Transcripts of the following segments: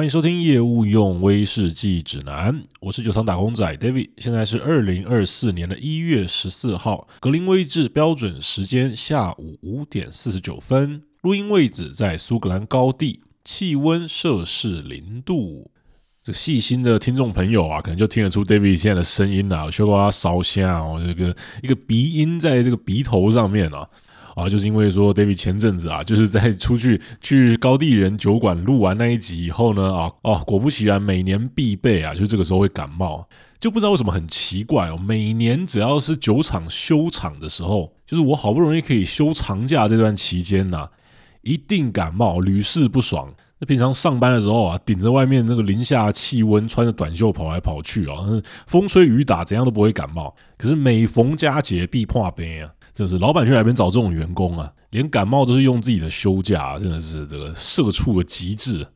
欢迎收听业务用威士忌指南，我是酒厂打工仔 David，现在是二零二四年的一月十四号，格林威治标准时间下午五点四十九分，录音位置在苏格兰高地，气温摄氏零度。这细心的听众朋友啊，可能就听得出 David 现在的声音啊，我需要他烧香哦，这个一个鼻音在这个鼻头上面啊。啊，就是因为说，David 前阵子啊，就是在出去去高地人酒馆录完那一集以后呢，啊哦，果不其然，每年必备啊，就这个时候会感冒，就不知道为什么很奇怪哦，每年只要是酒厂休场的时候，就是我好不容易可以休长假这段期间呐、一定感冒，屡试不爽。那平常上班的时候啊，顶着外面那个零下气温，穿着短袖跑来跑去啊，风吹雨打怎样都不会感冒。可是每逢佳节必破病啊。真是老板去哪边找这种员工啊？连感冒都是用自己的休假，真的是这个社畜的极致。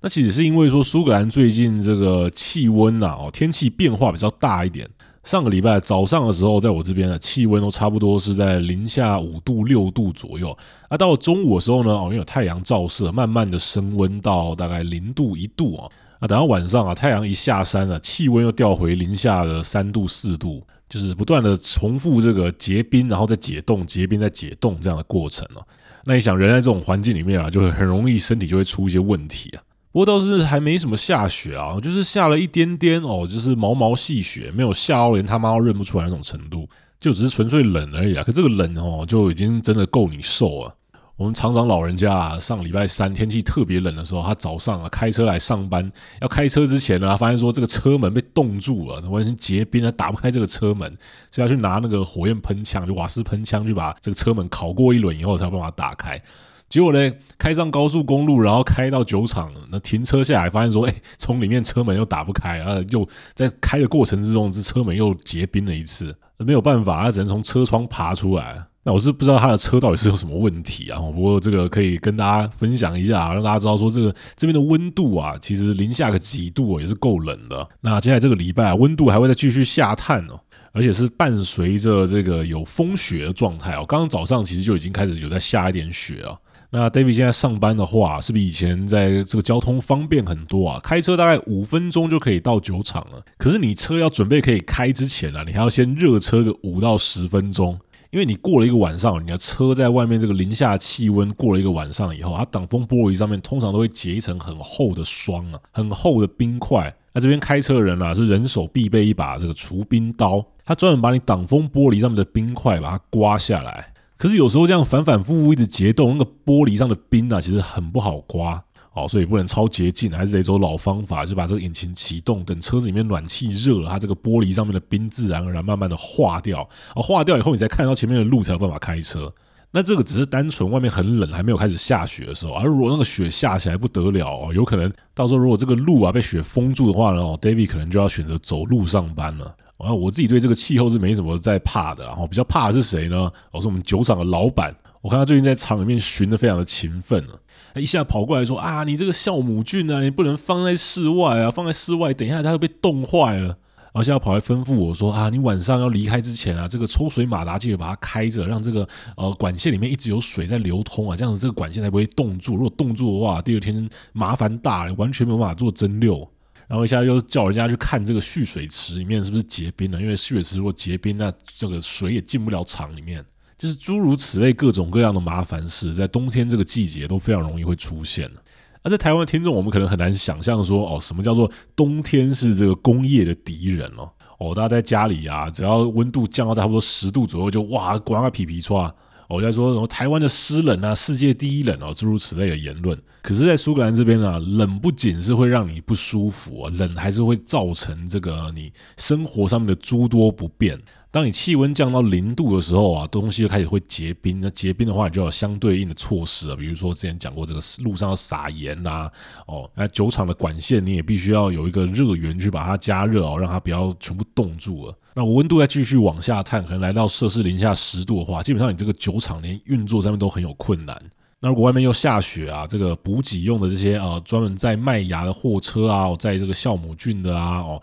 那其实是因为说苏格兰最近这个气温呐，哦，天气变化比较大一点。上个礼拜早上的时候，在我这边的气温都差不多是在零下五度六度左右。啊，到中午的时候呢，哦，因为有太阳照射，慢慢的升温到大概零度一度啊。啊，等到晚上啊，太阳一下山啊，气温又掉回零下的三度四度。就是不断的重复这个结冰，然后再解冻，结冰再解冻这样的过程哦。那你想，人在这种环境里面啊，就会很容易身体就会出一些问题啊。不过倒是还没什么下雪啊，就是下了一点点哦，就是毛毛细雪，没有下到连他妈都认不出来那种程度，就只是纯粹冷而已啊。可这个冷哦，就已经真的够你受了。我们厂长老人家啊，上礼拜三天气特别冷的时候，他早上啊开车来上班，要开车之前呢，他发现说这个车门被冻住了，完全结冰了，打不开这个车门，所以要去拿那个火焰喷枪，就瓦斯喷枪，去把这个车门烤过一轮以后才有办法打开。结果呢，开上高速公路，然后开到酒厂，那停车下来，发现说，哎，从里面车门又打不开，然后又在开的过程之中，这车门又结冰了一次，没有办法，他只能从车窗爬出来。那我是不知道他的车到底是有什么问题啊？不过这个可以跟大家分享一下，让大家知道说这个这边的温度啊，其实零下个几度也是够冷的。那接下来这个礼拜啊，温度还会再继续下探哦，而且是伴随着这个有风雪的状态哦。刚刚早上其实就已经开始有在下一点雪啊。那 David 现在上班的话，是比以前在这个交通方便很多啊，开车大概五分钟就可以到酒厂了。可是你车要准备可以开之前啊，你还要先热车个五到十分钟。因为你过了一个晚上，你的车在外面这个零下气温过了一个晚上以后，它挡风玻璃上面通常都会结一层很厚的霜啊，很厚的冰块。那这边开车的人啊，是人手必备一把这个除冰刀，它专门把你挡风玻璃上面的冰块把它刮下来。可是有时候这样反反复复一直结冻，那个玻璃上的冰啊，其实很不好刮。哦，所以不能超捷径，还是得走老方法，就把这个引擎启动，等车子里面暖气热了，它这个玻璃上面的冰自然而然慢慢的化掉。哦，化掉以后，你才看到前面的路，才有办法开车。那这个只是单纯外面很冷，还没有开始下雪的时候。而如果那个雪下起来不得了哦，有可能到时候如果这个路啊被雪封住的话呢，哦，David 可能就要选择走路上班了。啊，我自己对这个气候是没什么在怕的，然后比较怕的是谁呢？我是我们酒厂的老板。我看他最近在厂里面巡的非常的勤奋啊，他一下跑过来说啊，你这个酵母菌啊，你不能放在室外啊，放在室外，等一下它会被冻坏了。然后现在跑来吩咐我说啊，你晚上要离开之前啊，这个抽水马达记得把它开着，让这个呃管线里面一直有水在流通啊，这样子这个管线才不会冻住。如果冻住的话，第二天麻烦大了，完全没有办法做蒸馏。然后一下又叫人家去看这个蓄水池里面是不是结冰了，因为蓄水池如果结冰，那这个水也进不了厂里面。就是诸如此类各种各样的麻烦事，在冬天这个季节都非常容易会出现。而在台湾的听众，我们可能很难想象说，哦，什么叫做冬天是这个工业的敌人哦？哦，大家在家里啊，只要温度降到差不多十度左右，就哇，刮个皮皮剉。我在说什么台湾的湿冷啊，世界第一冷哦，诸如此类的言论。可是，在苏格兰这边啊，冷不仅是会让你不舒服啊，冷还是会造成这个你生活上面的诸多不便。当你气温降到零度的时候啊，东西就开始会结冰。那结冰的话，你就有相对应的措施啊，比如说之前讲过这个路上要撒盐呐，哦，那酒厂的管线你也必须要有一个热源去把它加热哦，让它不要全部冻住了。那我温度再继续往下探，可能来到摄氏零下十度的话，基本上你这个酒厂连运作上面都很有困难。那如果外面又下雪啊，这个补给用的这些啊，专门在麦芽的货车啊，在这个酵母菌的啊，哦。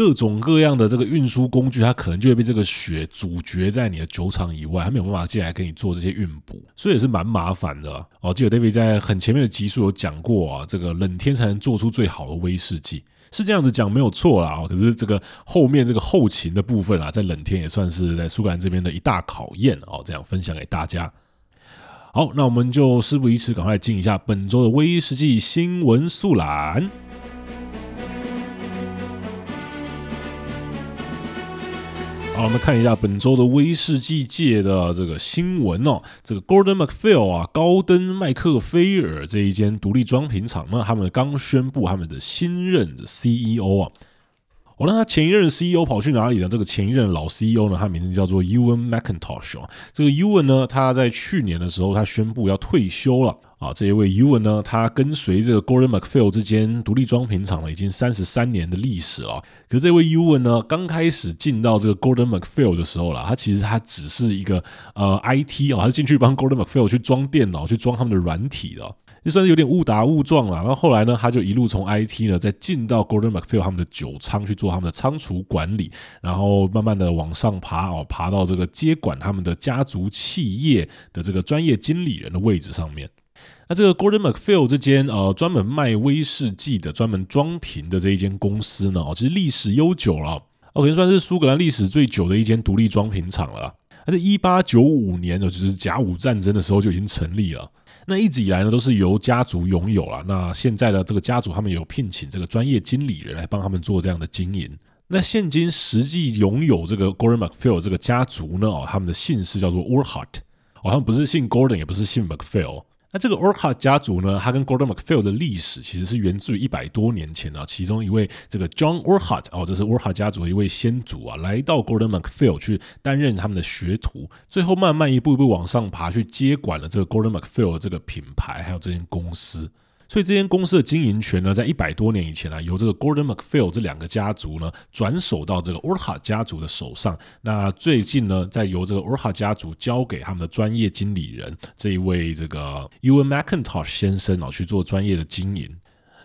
各种各样的这个运输工具，它可能就会被这个雪阻绝在你的酒厂以外，它没有办法进来给你做这些运补，所以也是蛮麻烦的哦。记得 David 在很前面的集数有讲过啊，这个冷天才能做出最好的威士忌，是这样子讲没有错啦。可是这个后面这个后勤的部分啊，在冷天也算是在苏格兰这边的一大考验哦。这样分享给大家。好，那我们就事不宜迟，赶快进一下本周的威士忌新闻速览。好，我们看一下本周的威士忌界的这个新闻哦。这个 Gordon McPhail 啊，高登麦克菲尔这一间独立装瓶厂呢，他们刚宣布他们的新任的 CEO 啊。我、哦、那他前一任 CEO 跑去哪里呢？这个前一任老 CEO 呢，他名字叫做 Ewan McIntosh 啊。这个 Ewan 呢，他在去年的时候，他宣布要退休了啊。这一位 Ewan 呢，他跟随这个 Gordon MacPhail 之间独立装瓶厂了，已经三十三年的历史了。可是这位 Ewan 呢，刚开始进到这个 Gordon MacPhail 的时候啦，他其实他只是一个呃 IT 啊，他进去帮 Gordon MacPhail 去装电脑，去装他们的软体的。也算是有点误打误撞了，然后后来呢，他就一路从 IT 呢，再进到 Gordon McPhail 他们的酒仓去做他们的仓储管理，然后慢慢的往上爬哦，爬到这个接管他们的家族企业的这个专业经理人的位置上面。那这个 Gordon McPhail 这间呃专门卖威士忌的、专门装瓶的这一间公司呢，哦，其实历史悠久了，哦，可以算是苏格兰历史最久的一间独立装瓶厂了。它在一八九五年呢，就是甲午战争的时候就已经成立了。那一直以来呢，都是由家族拥有了。那现在呢，这个家族他们有聘请这个专业经理人来帮他们做这样的经营。那现今实际拥有这个 Gordon MacPhail 这个家族呢，哦，他们的姓氏叫做 Urquhart，哦，他们不是姓 Gordon，也不是姓 MacPhail。那这个 Urquhart 家族呢，它跟 Gordon McPhail 的历史其实是源自于一百多年前啊，其中一位这个 John Urquhart 哦，这是 Urquhart 家族的一位先祖啊，来到 Gordon McPhail 去担任他们的学徒，最后慢慢一步一步往上爬，去接管了这个 Gordon McPhail 这个品牌，还有这间公司。所以这间公司的经营权呢，在一百多年以前呢，由这个 Gordon MacPhail 这两个家族呢，转手到这个 Urha 家族的手上。那最近呢，再由这个 Urha 家族交给他们的专业经理人这一位这个 Ewan McIntosh 先生啊，去做专业的经营。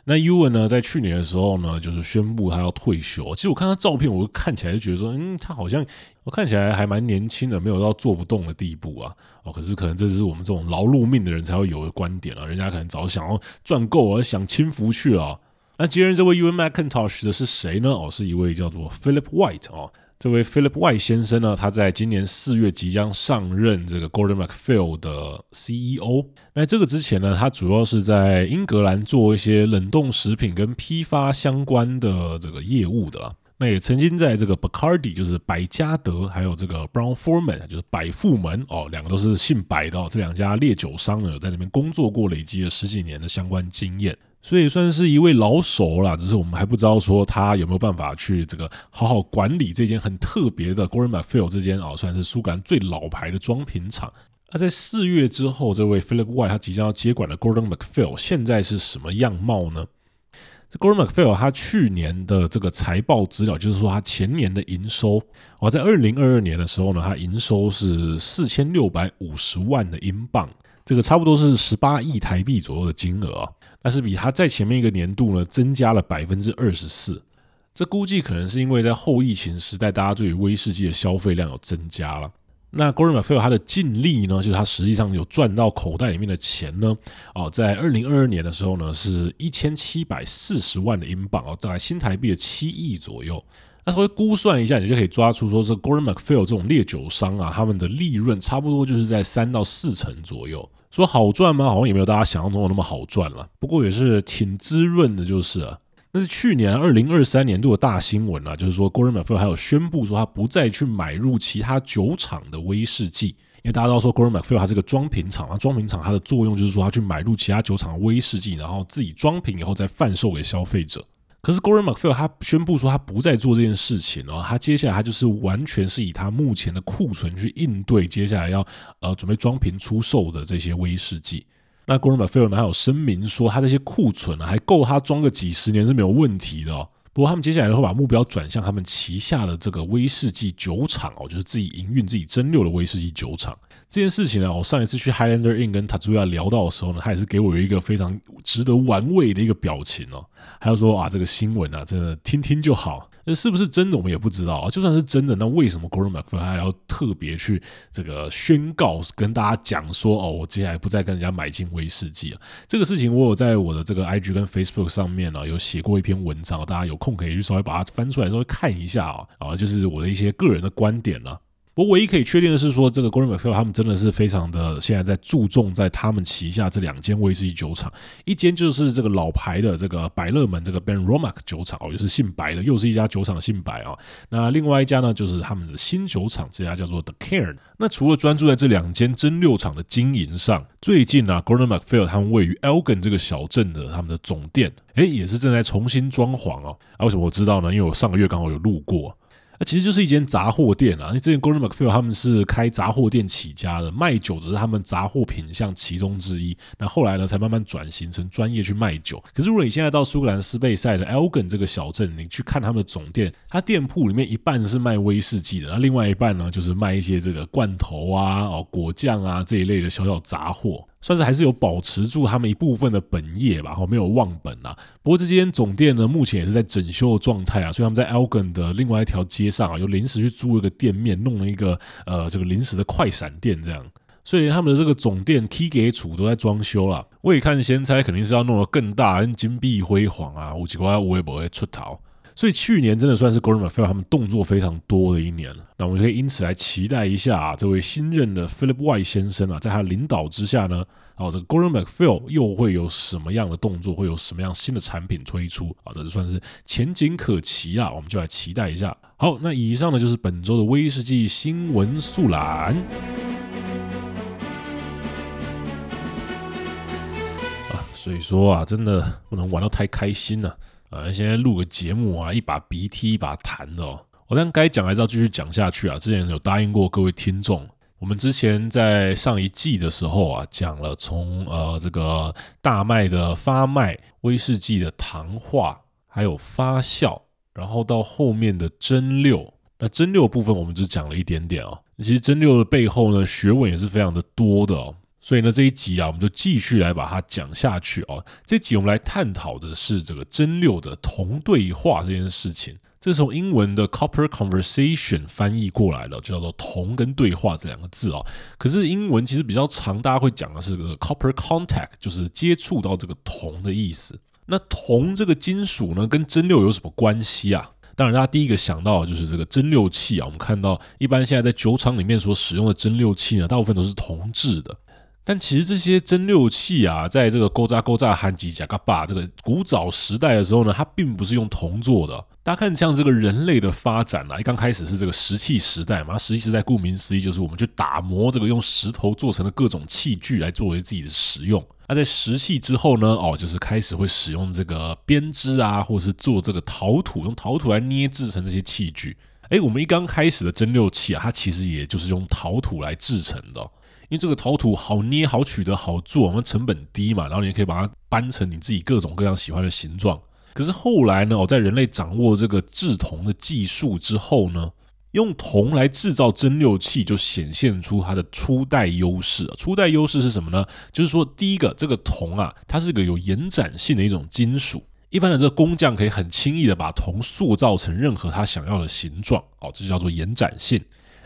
那 Ewan 呢，在去年的时候呢，就是宣布他要退休。其实我看他照片，我看起来就觉得说，嗯，他好像我看起来还蛮年轻的，没有到做不动的地步啊。哦，可是可能这是我们这种劳碌命的人才会有的观点啊。人家可能早想要赚够而享清福去了。那接任这位 Ewan Macintosh 的是谁呢？哦，是一位叫做 Philip White 哦。这位 Philip White 先生呢，他在今年四月即将上任这个 Gordon MacPhail 的 CEO。那这个之前呢，他主要是在英格兰做一些冷冻食品跟批发相关的这个业务的啦。那也曾经在这个 Bacardi，就是百加得，还有这个 Brown-Forman，就是百富门哦，两个都是姓百的哦，这两家烈酒商呢，在那边工作过，累积了十几年的相关经验。所以算是一位老手啦，只是我们还不知道说他有没有办法去这个好好管理这间很特别的 Gordon McPhail 这间啊，算是苏格兰最老牌的装瓶厂。那在四月之后，这位 Philip White 他即将要接管的 Gordon McPhail 现在是什么样貌呢？这 Gordon McPhail 他去年的这个财报资料，就是说他前年的营收，哦，在二零二二年的时候呢，他营收是四千六百五十万的英镑，这个差不多是十八亿台币左右的金额啊。但是比他在前面一个年度呢，增加了百分之二十四，这估计可能是因为在后疫情时代，大家对于威士忌的消费量有增加了。那 Gordon MacPhail 他的净利呢，就是他实际上有赚到口袋里面的钱呢，哦，在二零二二年的时候呢，是一千七百四十万的英镑哦，大概新台币的七亿左右。那稍微估算一下，你就可以抓出说，这 Gordon MacPhail 这种烈酒商啊，他们的利润差不多就是在三到四成左右。说好赚吗？好像也没有大家想象中的那么好赚了。不过也是挺滋润的，就是了。那是去年二零二三年度的大新闻啊，就是说 Gordon MacPhail 还有宣布说他不再去买入其他酒厂的威士忌，因为大家都说 Gordon MacPhail 它是个装瓶厂啊，装瓶厂它的作用就是说他去买入其他酒厂的威士忌，然后自己装瓶以后再贩售给消费者。可是 Gordon MacPhail 他宣布说他不再做这件事情哦，他接下来他就是完全是以他目前的库存去应对接下来要呃准备装瓶出售的这些威士忌。那 Gordon MacPhail 呢还有声明说他这些库存啊还够他装个几十年是没有问题的哦。不过他们接下来会把目标转向他们旗下的这个威士忌酒厂哦，就是自己营运自己蒸馏的威士忌酒厂。这件事情呢，我上一次去 Highlander Inn 跟 Tatsuya 聊到的时候呢，他也是给我有一个非常值得玩味的一个表情哦。他就说啊，这个新闻啊，真的听听就好。那是不是真的我们也不知道啊。就算是真的，那为什么 Gordon MacPhail 还要特别去这个宣告跟大家讲说哦，我接下来不再跟人家买进威士忌啊？这个事情我有在我的这个 IG 跟 Facebook 上面呢、有写过一篇文章，大家有空可以去稍微把它翻出来稍微看一下啊啊，就是我的一些个人的观点了、啊。不过唯一可以确定的是说，这个 Gordon MacPhail 他们真的是非常的现在在注重在他们旗下这两间威士忌酒厂，一间就是这个老牌的这个百乐门这个 Benromach 酒厂哦，又是姓白的，又是一家酒厂姓白啊。那另外一家呢，就是他们的新酒厂，这家叫做 The Cairn。那除了专注在这两间蒸馏厂的经营上，最近呢，Gordon MacPhail 他们位于 Elgin 这个小镇的他们的总店，哎，也是正在重新装潢哦。啊，为什么我知道呢？因为我上个月刚好有路过。那其实就是一间杂货店啊，因为之前 Gordon McPhail 他们是开杂货店起家的，卖酒只是他们杂货品项其中之一。那后来呢，才慢慢转型成专业去卖酒。可是如果你现在到苏格兰斯贝塞的 Elgin 这个小镇，你去看他们的总店，他店铺里面一半是卖威士忌的，那另外一半呢，就是卖一些这个罐头啊、哦果酱啊这一类的小小杂货。算是还是有保持住他们一部分的本业吧，没有忘本啊。不过这间总店呢，目前也是在整修的状态啊，所以他们在 Elgin 的另外一条街上啊，又临时去租了一个店面，弄了一个呃这个临时的快闪店这样。所以他们的这个总店 Key 给处都在装修了。未看先猜，肯定是要弄得更大、更金碧辉煌啊，五几块我也不会出头。所以去年真的算是 Gordon MacPhail 他们动作非常多的一年了，那我们就可以因此来期待一下啊，这位新任的 Philip wy 先生啊，在他领导之下呢，啊，这个 Gordon MacPhail 又会有什么样的动作，会有什么样新的产品推出啊？这就算是前景可期啊，我们就来期待一下。好，那以上呢就是本周的威士忌新闻速览啊，所以说啊，真的不能玩到太开心了。啊，现在录个节目啊，一把鼻涕一把痰的哦。我但该讲还是要继续讲下去啊。之前有答应过各位听众，我们之前在上一季的时候啊，讲了从呃这个大麦的发麦、威士忌的糖化，还有发酵，然后到后面的蒸馏。那蒸馏部分我们只讲了一点点哦。其实蒸馏的背后呢，学问也是非常的多的哦。所以呢，这一集啊，我们就继续来把它讲下去哦。这集我们来探讨的是这个蒸馏的铜对话这件事情。这是从英文的 copper conversation 翻译过来的，就叫做铜跟对话这两个字哦。可是英文其实比较长，大家会讲的是这个 copper contact，就是接触到这个铜的意思。那铜这个金属呢，跟蒸馏有什么关系啊？当然，大家第一个想到的就是这个蒸馏器啊。我们看到一般现在在酒厂里面所使用的蒸馏器呢，大部分都是铜制的。但其实这些蒸馏器啊，在这个勾扎勾扎含吉贾嘎巴这个古早时代的时候呢，它并不是用铜做的。大家看，像这个人类的发展啊，一刚开始是这个石器时代嘛，石器时代顾名思义就是我们去打磨这个用石头做成的各种器具来作为自己的使用。那在石器之后呢，哦，就是开始会使用这个编织啊，或者是做这个陶土，用陶土来捏制成这些器具。诶，我们一刚开始的蒸馏器啊，它其实也就是用陶土来制成的。因为这个陶土好捏、好取得、好做，我们成本低嘛，然后你也可以把它搬成你自己各种各样喜欢的形状。可是后来呢，我在人类掌握这个制铜的技术之后呢，用铜来制造蒸馏器就显现出它的初代优势。初代优势是什么呢？就是说，第一个，这个铜啊，它是个有延展性的一种金属，一般的这个工匠可以很轻易的把铜塑造成任何他想要的形状。哦，这就叫做延展性。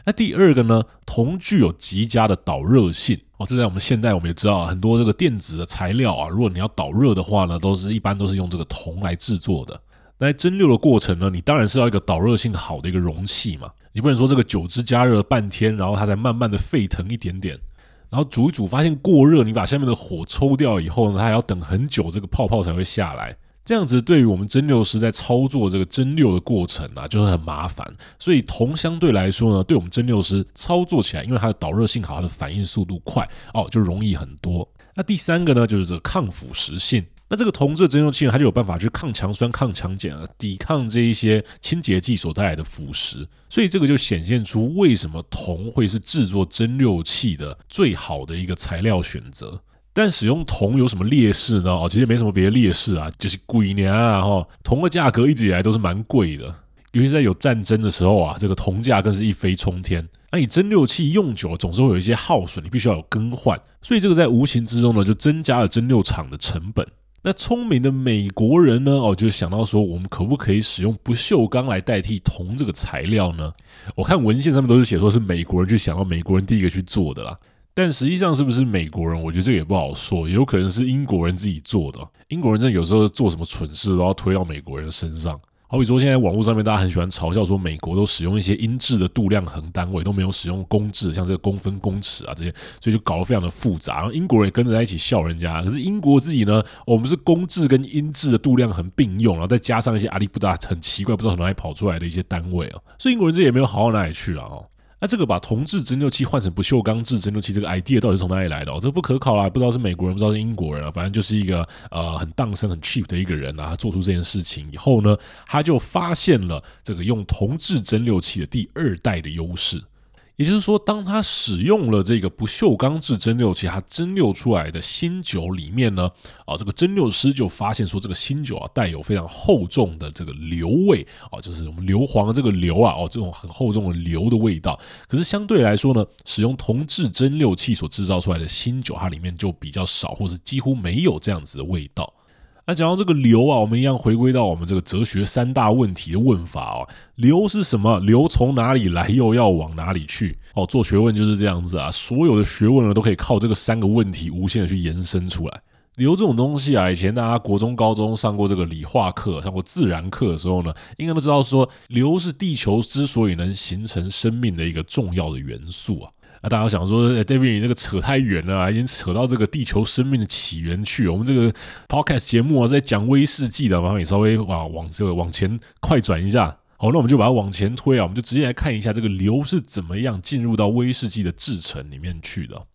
那第二个呢，铜具有极佳的导热性哦。这在我们现在我们也知道，很多这个电子的材料啊，如果你要导热的话呢，都是一般都是用这个铜来制作的。那蒸馏的过程呢，你当然是要一个导热性好的一个容器嘛，你不能说这个酒汁加热了半天，然后它才慢慢的沸腾一点点，然后煮一煮发现过热，你把下面的火抽掉以后呢，它还要等很久，这个泡泡才会下来。这样子对于我们蒸馏师在操作这个蒸馏的过程啊，就会很麻烦。所以铜相对来说呢，对我们蒸馏师操作起来，因为它的导热性好，它的反应速度快哦，就容易很多。那第三个呢，就是这个抗腐蚀性。那这个铜制蒸馏器呢，它就有办法去抗强酸、抗强碱啊，抵抗这一些清洁剂所带来的腐蚀。所以这个就显现出为什么铜会是制作蒸馏器的最好的一个材料选择。但使用铜有什么劣势呢？哦，其实没什么别的劣势啊，就是贵呢啊！哈，铜的价格一直以来都是蛮贵的，尤其是在有战争的时候啊，这个铜价更是一飞冲天。那你蒸馏器用久了，总是会有一些耗损，你必须要有更换，所以这个在无形之中呢，就增加了蒸馏厂的成本。那聪明的美国人呢？哦，就想到说，我们可不可以使用不锈钢来代替铜这个材料呢？我看文献上面都是写说是美国人去想到，美国人第一个去做的啦。但实际上是不是美国人？我觉得这个也不好说，有可能是英国人自己做的。英国人真的有时候做什么蠢事都要推到美国人身上。好比说，现在网络上面大家很喜欢嘲笑说，美国都使用一些英制的度量衡单位，都没有使用公制，像这个公分、公尺啊这些，所以就搞得非常的复杂。然后英国人也跟着在一起笑人家，可是英国自己呢，我们是公制跟英制的度量衡并用，然后再加上一些阿里不达很奇怪，不知道从哪里跑出来的一些单位啊，所以英国人这也没有好到哪里去啊。那这个把铜制蒸馏器换成不锈钢制蒸馏器，这个 idea 到底是从哪里来的？哦，这不可考啦，不知道是美国人，不知道是英国人啊，反正就是一个呃很荡生很 cheap 的一个人啊，他做出这件事情以后呢，他就发现了这个用铜制蒸馏器的第二代的优势。也就是说，当他使用了这个不锈钢制蒸馏器，它蒸馏出来的新酒里面呢，啊，这个蒸馏师就发现说，这个新酒啊带有非常厚重的这个硫味啊，就是我们硫磺的这个硫啊，哦，这种很厚重的硫的味道。可是相对来说呢，使用铜制蒸馏器所制造出来的新酒，它里面就比较少，或是几乎没有这样子的味道。那讲到这个流啊，我们一样回归到我们这个哲学三大问题的问法哦。流是什么？流从哪里来，又要往哪里去？哦，做学问就是这样子啊。所有的学问呢，都可以靠这个三个问题无限的去延伸出来。流这种东西啊，以前大家国中、高中上过这个理化课，上过自然课的时候呢，应该都知道说，流是地球之所以能形成生命的一个重要的元素啊。那大家想说，David，你这个扯太远了，已经扯到这个地球生命的起源去了。我们这个 Podcast 节目啊，在讲威士忌的，麻烦你稍微啊往这个往前快转一下。好，那我们就把它往前推啊，我们就直接来看一下这个硫是怎么样进入到威士忌的制程里面去的。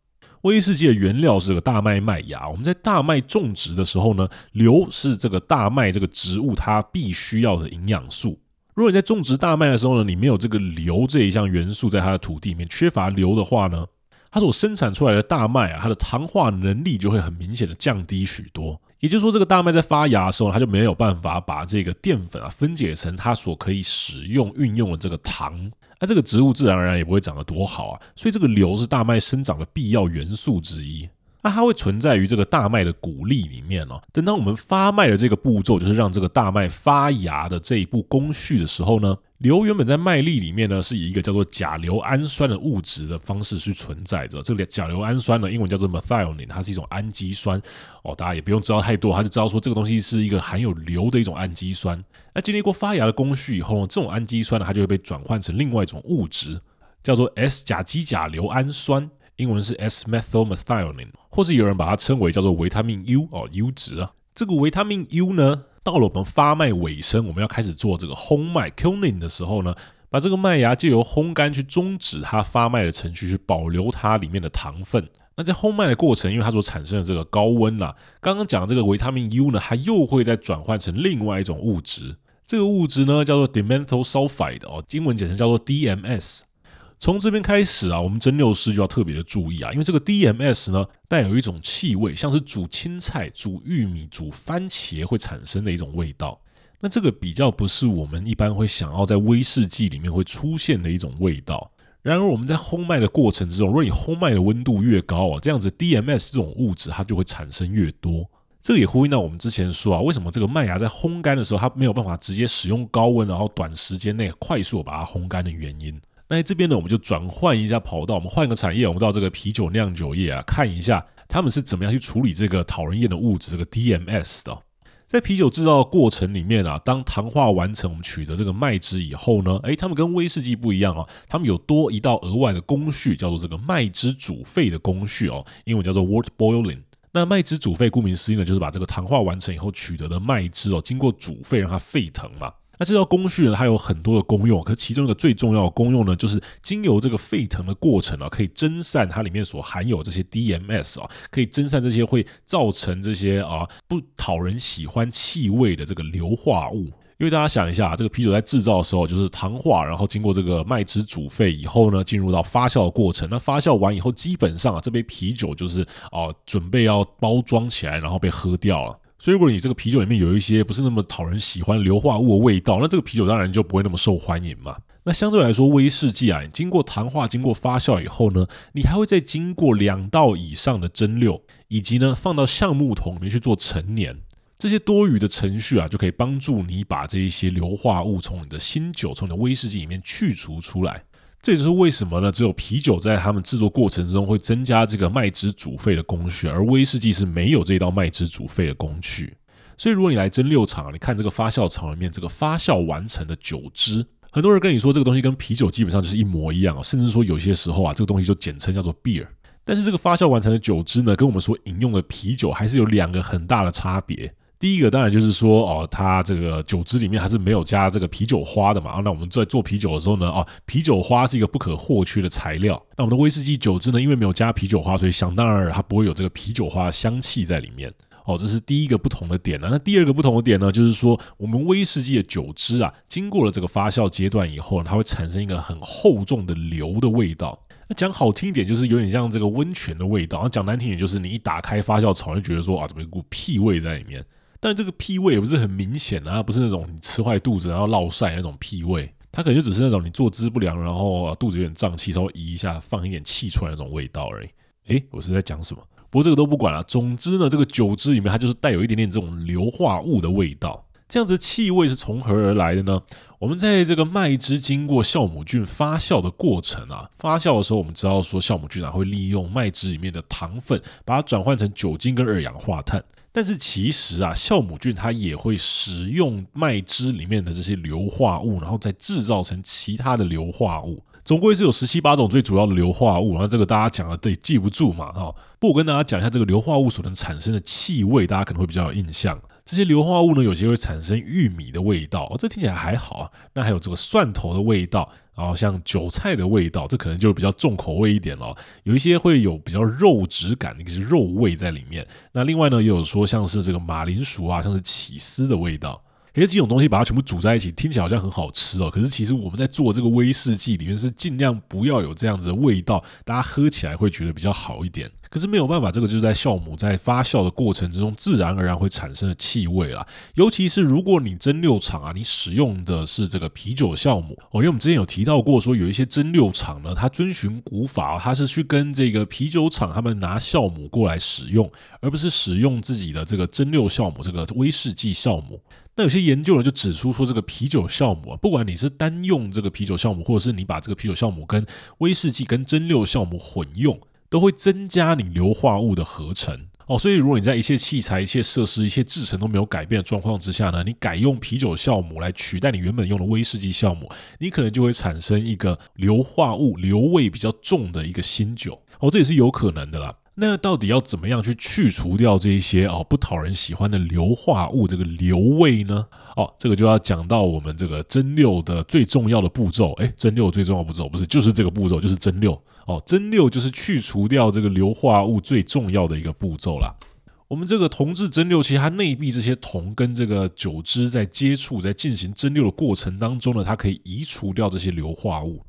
威士忌的原料是这个大麦麦芽，我们在大麦种植的时候呢，硫是这个大麦这个植物它必须要的营养素。如果你在种植大麦的时候呢，你没有这个硫这一项元素在它的土地里面，缺乏硫的话呢，它所生产出来的大麦啊，它的糖化能力就会很明显的降低许多。也就是说，这个大麦在发芽的时候，它就没有办法把这个淀粉啊分解成它所可以使用运用的这个糖，那这个植物自然而然也不会长得多好啊。所以这个硫是大麦生长的必要元素之一。那它会存在于这个大麦的谷粒里面哦。等到我们发麦的这个步骤，就是让这个大麦发芽的这一步工序的时候呢，硫原本在麦粒里面呢，是以一个叫做甲硫氨酸的物质的方式去存在着。这个甲硫氨酸呢，英文叫做 methionine，它是一种氨基酸哦。大家也不用知道太多，它就知道说这个东西是一个含有硫的一种氨基酸。那经历过发芽的工序以后呢，这种氨基酸呢，它就会被转换成另外一种物质，叫做 S 甲基甲硫氨酸。英文是 S-methylmethionine，或是有人把它称为叫做维他命 U 哦，U 值啊。这个维他命 U 呢，到了我们发麦尾声，我们要开始做这个烘麦 （kilning） 的时候呢，把这个麦芽借由烘干去终止它发麦的程序，去保留它里面的糖分。那在烘麦的过程，因为它所产生的这个高温啦，刚刚讲这个维他命 U 呢，它又会再转换成另外一种物质。这个物质呢，叫做 dimethyl sulfide 哦，英文简称叫做 DMS。从这边开始啊，我们蒸馏师就要特别的注意啊，因为这个 DMS 呢，带有一种气味，像是煮青菜、煮玉米、煮番茄会产生的一种味道。那这个比较不是我们一般会想要在威士忌里面会出现的一种味道。然而我们在烘麦的过程之中，如果你烘麦的温度越高啊，这样子 DMS 这种物质它就会产生越多。这个也呼应到我们之前说啊，为什么这个麦芽在烘干的时候，它没有办法直接使用高温，然后短时间内快速把它烘干的原因。那这边呢，我们就转换一下跑道，我们换个产业，我们到这个啤酒酿酒业啊，看一下他们是怎么样去处理这个讨人厌的物质，这个 DMS 的。在啤酒制造的过程里面啊，当糖化完成，我们取得这个麦汁以后呢，诶，他们跟威士忌不一样啊，他们有多一道额外的工序，叫做这个麦汁煮沸的工序哦，英文叫做 wort boiling。那麦汁煮沸，顾名思义呢，就是把这个糖化完成以后取得的麦汁哦，经过煮沸让它沸腾嘛。那这道工序呢，它有很多的功用，可是其中一个最重要的功用呢，就是经由这个沸腾的过程啊，可以蒸散它里面所含有这些 DMS 啊，可以蒸散这些会造成这些啊不讨人喜欢气味的这个硫化物。因为大家想一下，这个啤酒在制造的时候就是糖化，然后经过这个麦汁煮沸以后呢，进入到发酵的过程。那发酵完以后，基本上啊，这杯啤酒就是啊准备要包装起来，然后被喝掉了。所以，如果你这个啤酒里面有一些不是那么讨人喜欢硫化物的味道，那这个啤酒当然就不会那么受欢迎嘛。那相对来说，威士忌啊，经过糖化、经过发酵以后呢，你还会再经过两道以上的蒸馏，以及呢放到橡木桶里面去做陈年。这些多余的程序啊，就可以帮助你把这一些硫化物从你的新酒、从你的威士忌里面去除出来。这也就是为什么呢？只有啤酒在他们制作过程中会增加这个麦汁煮沸的工序，而威士忌是没有这道麦汁煮沸的工序。所以，如果你来蒸馏厂，你看这个发酵厂里面这个发酵完成的酒汁，很多人跟你说这个东西跟啤酒基本上就是一模一样，甚至说有些时候啊，这个东西就简称叫做 beer。但是这个发酵完成的酒汁呢，跟我们所饮用的啤酒还是有两个很大的差别。第一个当然就是说，哦，它这个酒汁里面还是没有加这个啤酒花的嘛。那我们在做啤酒的时候呢，哦，啤酒花是一个不可或缺的材料。那我们的威士忌酒汁呢，因为没有加啤酒花，所以想当然它不会有这个啤酒花的香气在里面。哦，这是第一个不同的点呢。那第二个不同的点呢，就是说我们威士忌的酒汁啊，经过了这个发酵阶段以后，它会产生一个很厚重的硫的味道。那讲好听一点，就是有点像这个温泉的味道；那讲难听一点，就是你一打开发酵槽，就觉得说啊，怎么有股屁味在里面。但这个屁味也不是很明显啊，不是那种你吃坏肚子然后落晒那种屁味，它可能就只是那种你坐姿不良，然后肚子有点胀气，稍微移一下放一点气出来那种味道而已。诶，我是在讲什么？不过这个都不管了。总之呢，这个酒汁里面它就是带有一点点这种硫化物的味道。这样子气味是从何而来的呢？我们在这个麦汁经过酵母菌发酵的过程啊，发酵的时候我们知道说酵母菌啊会利用麦汁里面的糖分，把它转换成酒精跟二氧化碳。但是其实啊，酵母菌它也会使用麦汁里面的这些硫化物，然后再制造成其他的硫化物。总归是有十七八种最主要的硫化物，然后这个大家讲了得记不住嘛，哈。不，我跟大家讲一下这个硫化物所能产生的气味，大家可能会比较有印象。这些硫化物呢，有些会产生玉米的味道，哦，这听起来还好啊。那还有这个蒜头的味道，然后像韭菜的味道，这可能就比较重口味一点了。有一些会有比较肉质感，的一些肉味在里面。那另外呢，也有说像是这个马铃薯啊，像是起司的味道。这几种东西把它全部煮在一起，听起来好像很好吃哦。可是其实我们在做这个威士忌里面是尽量不要有这样子的味道，大家喝起来会觉得比较好一点。可是没有办法，这个就是在酵母在发酵的过程之中，自然而然会产生的气味啦。尤其是如果你蒸馏厂啊，你使用的是这个啤酒酵母哦，因为我们之前有提到过，说有一些蒸馏厂呢，它遵循古法，它是去跟这个啤酒厂他们拿酵母过来使用，而不是使用自己的这个蒸馏酵母，这个威士忌酵母。那有些研究呢就指出说，这个啤酒酵母啊，不管你是单用这个啤酒酵母，或者是你把这个啤酒酵母跟威士忌跟蒸馏酵母混用。都会增加你硫化物的合成哦，所以如果你在一切器材、一切设施、一切制程都没有改变的状况之下呢，你改用啤酒酵母来取代你原本用的威士忌酵母，你可能就会产生一个硫化物、硫味比较重的一个新酒哦，这也是有可能的啦。那到底要怎么样去去除掉这一些哦不讨人喜欢的硫化物这个硫味呢？哦，这个就要讲到我们这个蒸馏的最重要的步骤。诶，蒸馏最重要步骤不是就是这个步骤，就是蒸馏。哦，蒸馏就是去除掉这个硫化物最重要的一个步骤啦。我们这个铜制蒸馏器，它内壁这些铜跟这个酒汁在接触，在进行蒸馏的过程当中呢，它可以移除掉这些硫化物。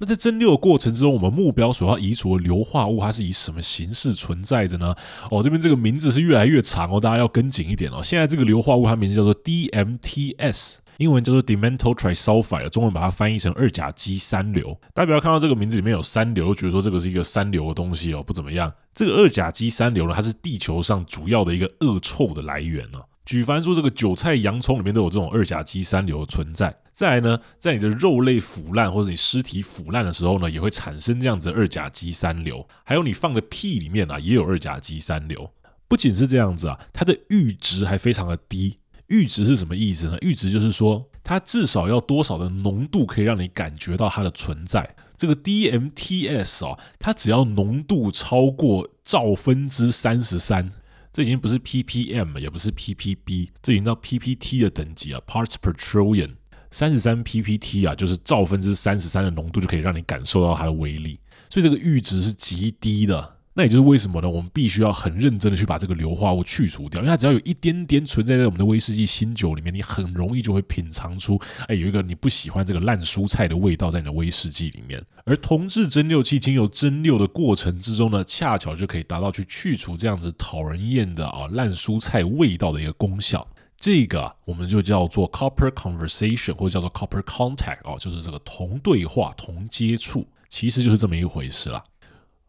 那在蒸馏的过程之中，我们目标所要移除的硫化物，它是以什么形式存在着呢？哦，这边这个名字是越来越长哦，大家要跟紧一点哦。现在这个硫化物它名字叫做 DMTS，英文叫做 Dimethyl Trisulfide，中文把它翻译成二甲基三硫。大家不要看到这个名字里面有三硫，觉得说这个是一个三硫的东西哦，不怎么样。这个二甲基三硫呢，它是地球上主要的一个恶臭的来源哦。举凡说这个韭菜、洋葱里面都有这种二甲基三硫的存在。再来呢，在你的肉类腐烂或者你尸体腐烂的时候呢，也会产生这样子二甲基三硫。还有你放的屁里面啊，也有二甲基三硫。不仅是这样子啊，它的阈值还非常的低。阈值是什么意思呢？阈值就是说，它至少要多少的浓度可以让你感觉到它的存在。这个 DMTS 啊，它只要浓度超过兆分之三十三，这已经不是 ppm，也不是 ppb，这已经到 ppt 的等级啊，parts per trillion。三十三 ppt 啊，就是兆分之三十三的浓度就可以让你感受到它的威力，所以这个阈值是极低的。那也就是为什么呢？我们必须要很认真的去把这个硫化物去除掉，因为它只要有一点点存在在我们的威士忌新酒里面，你很容易就会品尝出，哎，有一个你不喜欢这个烂蔬菜的味道在你的威士忌里面。而铜制蒸馏器经由蒸馏的过程之中呢，恰巧就可以达到去去除这样子讨人厌的啊烂蔬菜味道的一个功效。这个，我们就叫做 copper conversation，或者叫做 copper contact 哦，就是这个同对话、同接触，其实就是这么一回事啦。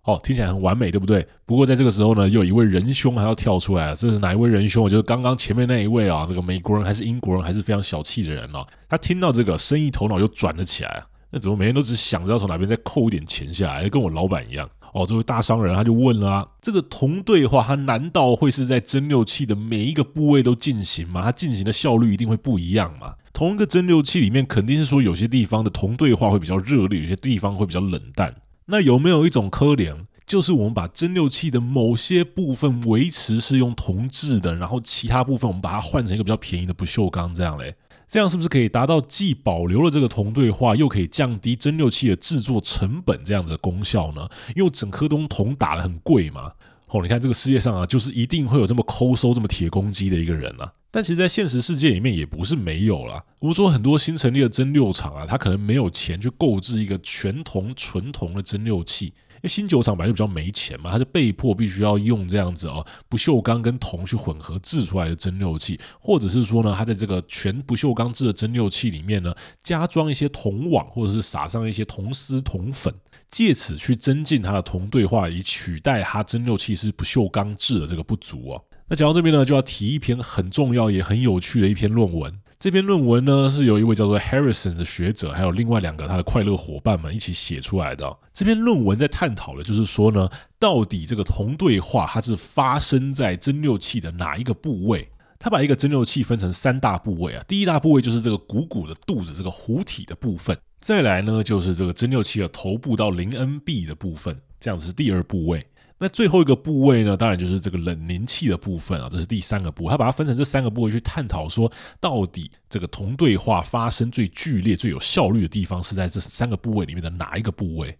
哦，听起来很完美，对不对？不过在这个时候呢，又有一位仁兄还要跳出来了。这是哪一位仁兄？就是刚刚前面那一位啊，这个美国人还是英国人，还是非常小气的人哦。他听到这个，生意头脑又转了起来。那怎么每天都只想着要从哪边再扣一点钱下来，跟我老板一样？哦，这位大商人他就问了啊，这个铜对话，它难道会是在蒸馏器的每一个部位都进行吗？它进行的效率一定会不一样吗？同一个蒸馏器里面，肯定是说有些地方的铜对话会比较热烈，有些地方会比较冷淡。那有没有一种可能，就是我们把蒸馏器的某些部分维持是用铜制的，然后其他部分我们把它换成一个比较便宜的不锈钢，这样嘞？这样是不是可以达到既保留了这个铜对话，又可以降低蒸馏器的制作成本这样子的功效呢？因为整颗东铜打得很贵嘛。哦，你看这个世界上啊，就是一定会有这么抠搜、这么铁公鸡的一个人啊。但其实，在现实世界里面，也不是没有啦。我们说很多新成立的蒸馏厂啊，他可能没有钱去购置一个全铜、纯铜的蒸馏器。因为新酒厂本来就比较没钱嘛，他就被迫必须要用这样子哦，不锈钢跟铜去混合制出来的蒸馏器，或者是说呢，他在这个全不锈钢制的蒸馏器里面呢，加装一些铜网，或者是撒上一些铜丝、铜粉，借此去增进它的铜对话，以取代它蒸馏器是不锈钢制的这个不足哦。那讲到这边呢，就要提一篇很重要也很有趣的一篇论文。这篇论文呢，是由一位叫做 Harrison 的学者，还有另外两个他的快乐伙伴们一起写出来的。这篇论文在探讨的就是说呢，到底这个铜对话它是发生在蒸馏器的哪一个部位？他把一个蒸馏器分成三大部位啊，第一大部位就是这个鼓鼓的肚子，这个壶体的部分；再来呢，就是这个蒸馏器的头部到零 NB 的部分，这样子是第二部位。那最后一个部位呢，当然就是这个冷凝器的部分啊，这是第三个部位。他把它分成这三个部位去探讨，说到底这个铜对话发生最剧烈、最有效率的地方是在这三个部位里面的哪一个部位？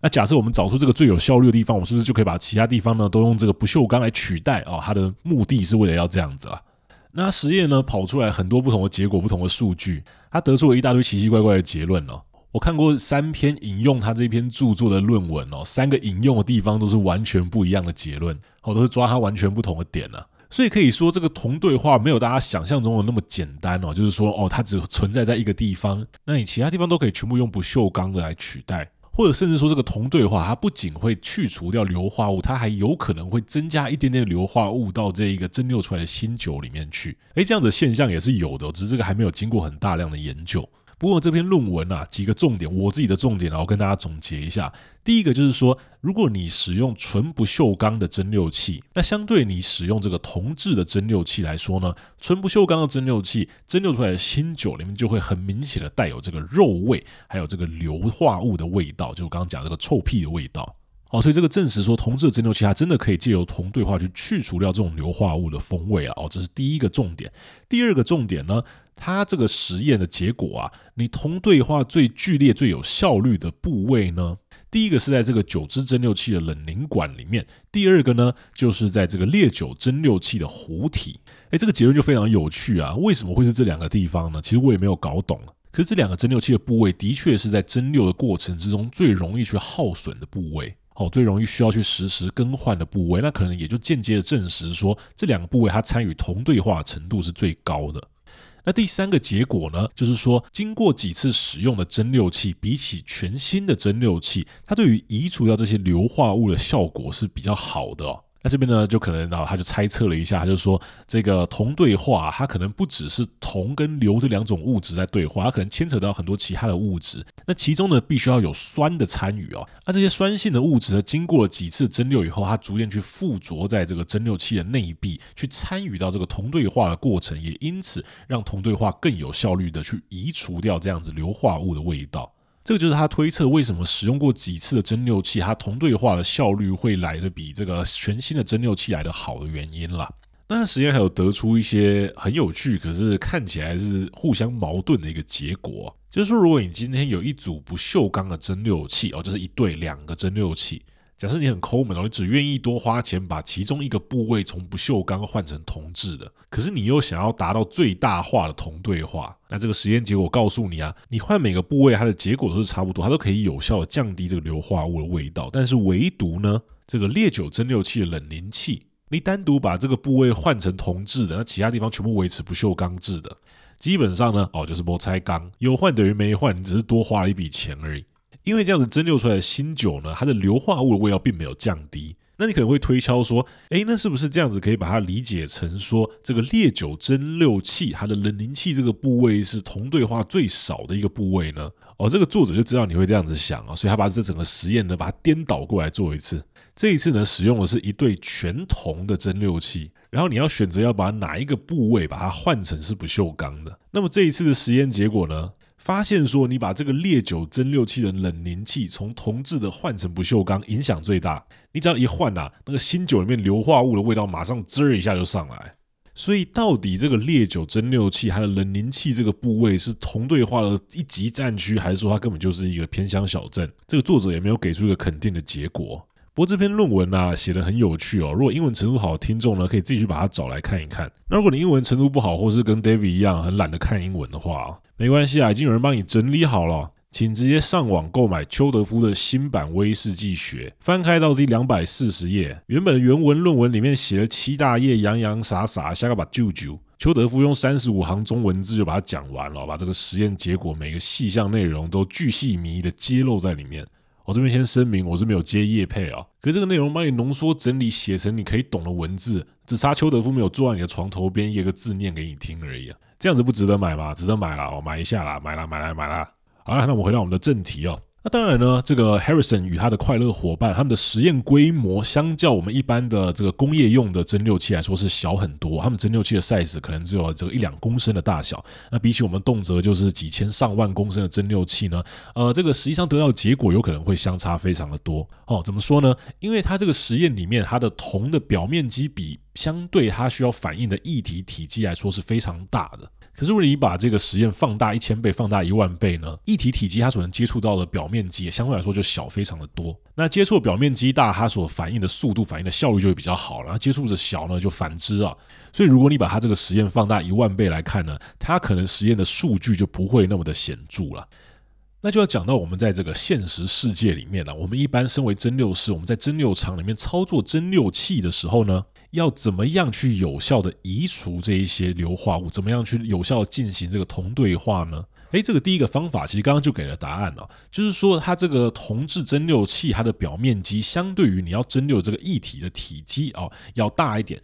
那假设我们找出这个最有效率的地方，我们是不是就可以把其他地方呢都用这个不锈钢来取代啊？它的目的是为了要这样子啊。那实验呢跑出来很多不同的结果、不同的数据，他得出了一大堆奇奇怪怪的结论哦。我看过三篇引用他这篇著作的论文哦，三个引用的地方都是完全不一样的结论，我都是抓他完全不同的点啊，所以可以说这个铜对话没有大家想象中的那么简单哦，就是说哦，它只存在在一个地方，那你其他地方都可以全部用不锈钢的来取代，或者甚至说这个铜对话它不仅会去除掉硫化物，它还有可能会增加一点点硫化物到这一个蒸馏出来的新酒里面去，诶，这样的现象也是有的，只是这个还没有经过很大量的研究。不过这篇论文啊，几个重点，我自己的重点，然后跟大家总结一下。第一个就是说，如果你使用纯不锈钢的蒸馏器，那相对你使用这个铜制的蒸馏器来说呢，纯不锈钢的蒸馏器蒸馏出来的新酒里面就会很明显的带有这个肉味，还有这个硫化物的味道，就我刚刚讲这个臭屁的味道。哦，所以这个证实说，铜制的蒸馏器它真的可以借由铜对话去去除掉这种硫化物的风味啊。哦，这是第一个重点。第二个重点呢？它这个实验的结果啊，你同对话最剧烈、最有效率的部位呢，第一个是在这个酒汁蒸馏器的冷凝管里面，第二个呢就是在这个烈酒蒸馏器的壶体。诶，这个结论就非常有趣啊！为什么会是这两个地方呢？其实我也没有搞懂。可是这两个蒸馏器的部位的确是在蒸馏的过程之中最容易去耗损的部位，哦，最容易需要去实时更换的部位。那可能也就间接的证实说，这两个部位它参与同对话程度是最高的。那第三个结果呢，就是说，经过几次使用的蒸馏器，比起全新的蒸馏器，它对于移除掉这些硫化物的效果是比较好的。那这边呢，就可能啊，他就猜测了一下，他就说这个铜对话，它可能不只是铜跟硫这两种物质在对话，它可能牵扯到很多其他的物质。那其中呢，必须要有酸的参与哦。那这些酸性的物质呢，经过了几次蒸馏以后，它逐渐去附着在这个蒸馏器的内壁，去参与到这个铜对话的过程，也因此让铜对话更有效率的去移除掉这样子硫化物的味道。这个就是他推测为什么使用过几次的蒸馏器，它同对化的效率会来的比这个全新的蒸馏器来的好的原因啦。那实验还有得出一些很有趣，可是看起来是互相矛盾的一个结果，就是说，如果你今天有一组不锈钢的蒸馏器哦，就是一对两个蒸馏器。假设你很抠门哦，你只愿意多花钱把其中一个部位从不锈钢换成铜制的，可是你又想要达到最大化的铜对话，那这个实验结果告诉你啊，你换每个部位，它的结果都是差不多，它都可以有效的降低这个硫化物的味道，但是唯独呢，这个烈酒蒸馏器的冷凝器，你单独把这个部位换成铜制的，那其他地方全部维持不锈钢制的，基本上呢，哦，就是没拆钢，有换等于没换，你只是多花了一笔钱而已。因为这样子蒸馏出来的新酒呢，它的硫化物的味道并没有降低。那你可能会推敲说，诶，那是不是这样子可以把它理解成说，这个烈酒蒸馏器它的冷凝器这个部位是铜对话最少的一个部位呢？哦，这个作者就知道你会这样子想啊，所以他把这整个实验呢，把它颠倒过来做一次。这一次呢，使用的是一对全铜的蒸馏器，然后你要选择要把哪一个部位把它换成是不锈钢的。那么这一次的实验结果呢，发现说你把这个烈酒蒸馏器的冷凝器从铜制的换成不锈钢，影响最大。你只要一换啊，那个新酒里面硫化物的味道马上滋儿一下就上来。所以到底这个烈酒蒸馏器它的冷凝器这个部位是铜对话的一级战区，还是说它根本就是一个偏乡小镇？这个作者也没有给出一个肯定的结果。不过这篇论文啊写得很有趣哦，如果英文程度好的听众呢，可以自己去把它找来看一看。那如果你英文程度不好，或是跟 David 一样很懒得看英文的话，没关系啊，已经有人帮你整理好了。请直接上网购买邱德夫的新版《威士忌学》，翻开到第两百四十页，原本的原文论文里面写了七大页，洋洋洒洒，下个把舅舅。邱德夫用三十五行中文字就把它讲完了，把这个实验结果每个细项内容都巨细靡遗的揭露在里面。我这边先声明，我是没有接业配啊，可是这个内容帮你浓缩整理，写成你可以懂的文字，只差邱德夫没有坐在你的床头边，一个字念给你听而已啊。这样子不值得买吗？值得买了，我买一下啦，买啦，买啦，买啦。好啦，那我们回到我们的正题哦。那当然呢，这个 Harrison 与他的快乐伙伴，他们的实验规模相较我们一般的这个工业用的蒸馏器来说是小很多。他们蒸馏器的 size 可能只有这个一两公升的大小。那比起我们动辄就是几千上万公升的蒸馏器呢，呃，这个实际上得到的结果有可能会相差非常的多。哦，怎么说呢？因为它这个实验里面，它的铜的表面积比相对它需要反应的液体体积来说是非常大的。可是，如果你把这个实验放大一千倍、放大一万倍呢？液体体积它所能接触到的表面积也相对来说就小非常的多。那接触表面积大，它所反应的速度、反应的效率就会比较好了。那接触的小呢，就反之啊。所以，如果你把它这个实验放大一万倍来看呢，它可能实验的数据就不会那么的显著了。那就要讲到我们在这个现实世界里面了。我们一般身为蒸馏师，我们在蒸馏厂里面操作蒸馏器的时候呢，要怎么样去有效的移除这一些硫化物？怎么样去有效进行这个铜对话呢？诶，这个第一个方法其实刚刚就给了答案了，就是说它这个铜制蒸馏器它的表面积相对于你要蒸馏这个液体的体积哦要大一点，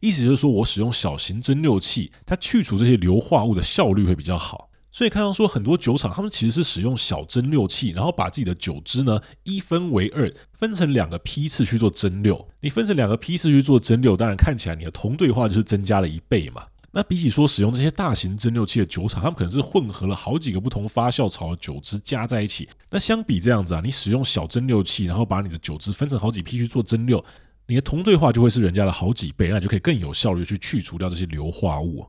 意思就是说我使用小型蒸馏器，它去除这些硫化物的效率会比较好。所以看到说很多酒厂，他们其实是使用小蒸馏器，然后把自己的酒汁呢一分为二，分成两个批次去做蒸馏。你分成两个批次去做蒸馏，当然看起来你的铜对话就是增加了一倍嘛。那比起说使用这些大型蒸馏器的酒厂，他们可能是混合了好几个不同发酵槽的酒汁加在一起。那相比这样子啊，你使用小蒸馏器，然后把你的酒汁分成好几批去做蒸馏，你的铜对话就会是人家的好几倍，那你就可以更有效率去去除掉这些硫化物。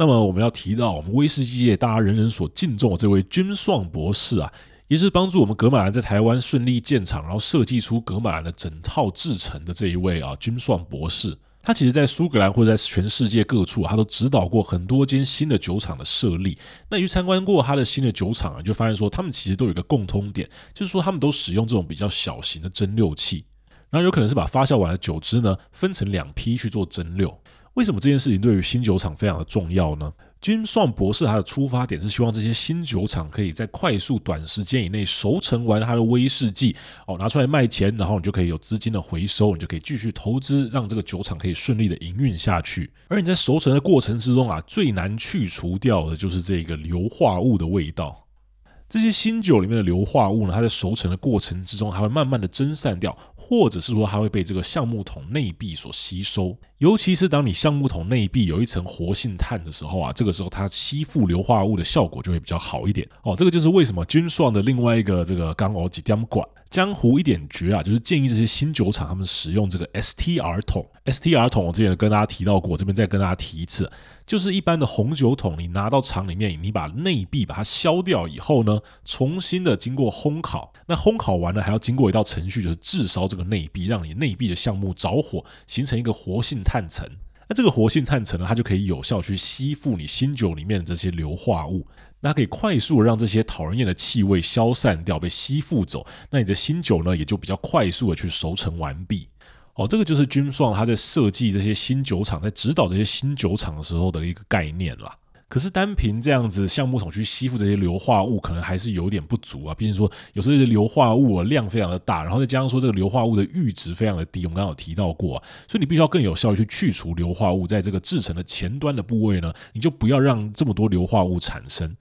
那么我们要提到我们威士忌界大家人人所敬重的这位君爽博士啊，也是帮助我们格马兰在台湾顺利建厂，然后设计出格马兰的整套制程的这一位啊，君爽博士。他其实在苏格兰或者在全世界各处，他都指导过很多间新的酒厂的设立。那去参观过他的新的酒厂啊，就发现说他们其实都有一个共通点，就是说他们都使用这种比较小型的蒸馏器，然后有可能是把发酵完的酒汁呢分成两批去做蒸馏。为什么这件事情对于新酒厂非常的重要呢？金算博士他的出发点是希望这些新酒厂可以在快速短时间以内熟成完他的威士忌，哦，拿出来卖钱，然后你就可以有资金的回收，你就可以继续投资，让这个酒厂可以顺利的营运下去。而你在熟成的过程之中啊，最难去除掉的就是这个硫化物的味道。这些新酒里面的硫化物呢，它在熟成的过程之中，它会慢慢的蒸散掉。或者是说它会被这个橡木桶内壁所吸收，尤其是当你橡木桶内壁有一层活性炭的时候啊，这个时候它吸附硫化物的效果就会比较好一点哦。这个就是为什么君爽的另外一个这个刚哦几点管江湖一点诀啊，就是建议这些新酒厂他们使用这个 STR 桶。STR 桶我之前跟大家提到过，这边再跟大家提一次。就是一般的红酒桶，你拿到厂里面，你把内壁把它削掉以后呢，重新的经过烘烤，那烘烤完了还要经过一道程序，就是炙烧这个内壁，让你内壁的橡木着火，形成一个活性炭层。那这个活性炭层呢，它就可以有效去吸附你新酒里面的这些硫化物，那可以快速让这些讨人厌的气味消散掉，被吸附走，那你的新酒呢，也就比较快速的去熟成完毕。哦，这个就是君爽他在设计这些新酒厂，在指导这些新酒厂的时候的一个概念啦。可是单凭这样子橡木桶去吸附这些硫化物，可能还是有点不足啊。毕竟说有时候这个硫化物啊量非常的大，然后再加上说这个硫化物的阈值非常的低，我们刚刚有提到过啊，所以你必须要更有效率去去除硫化物，在这个制程的前端的部位呢，你就不要让这么多硫化物产生。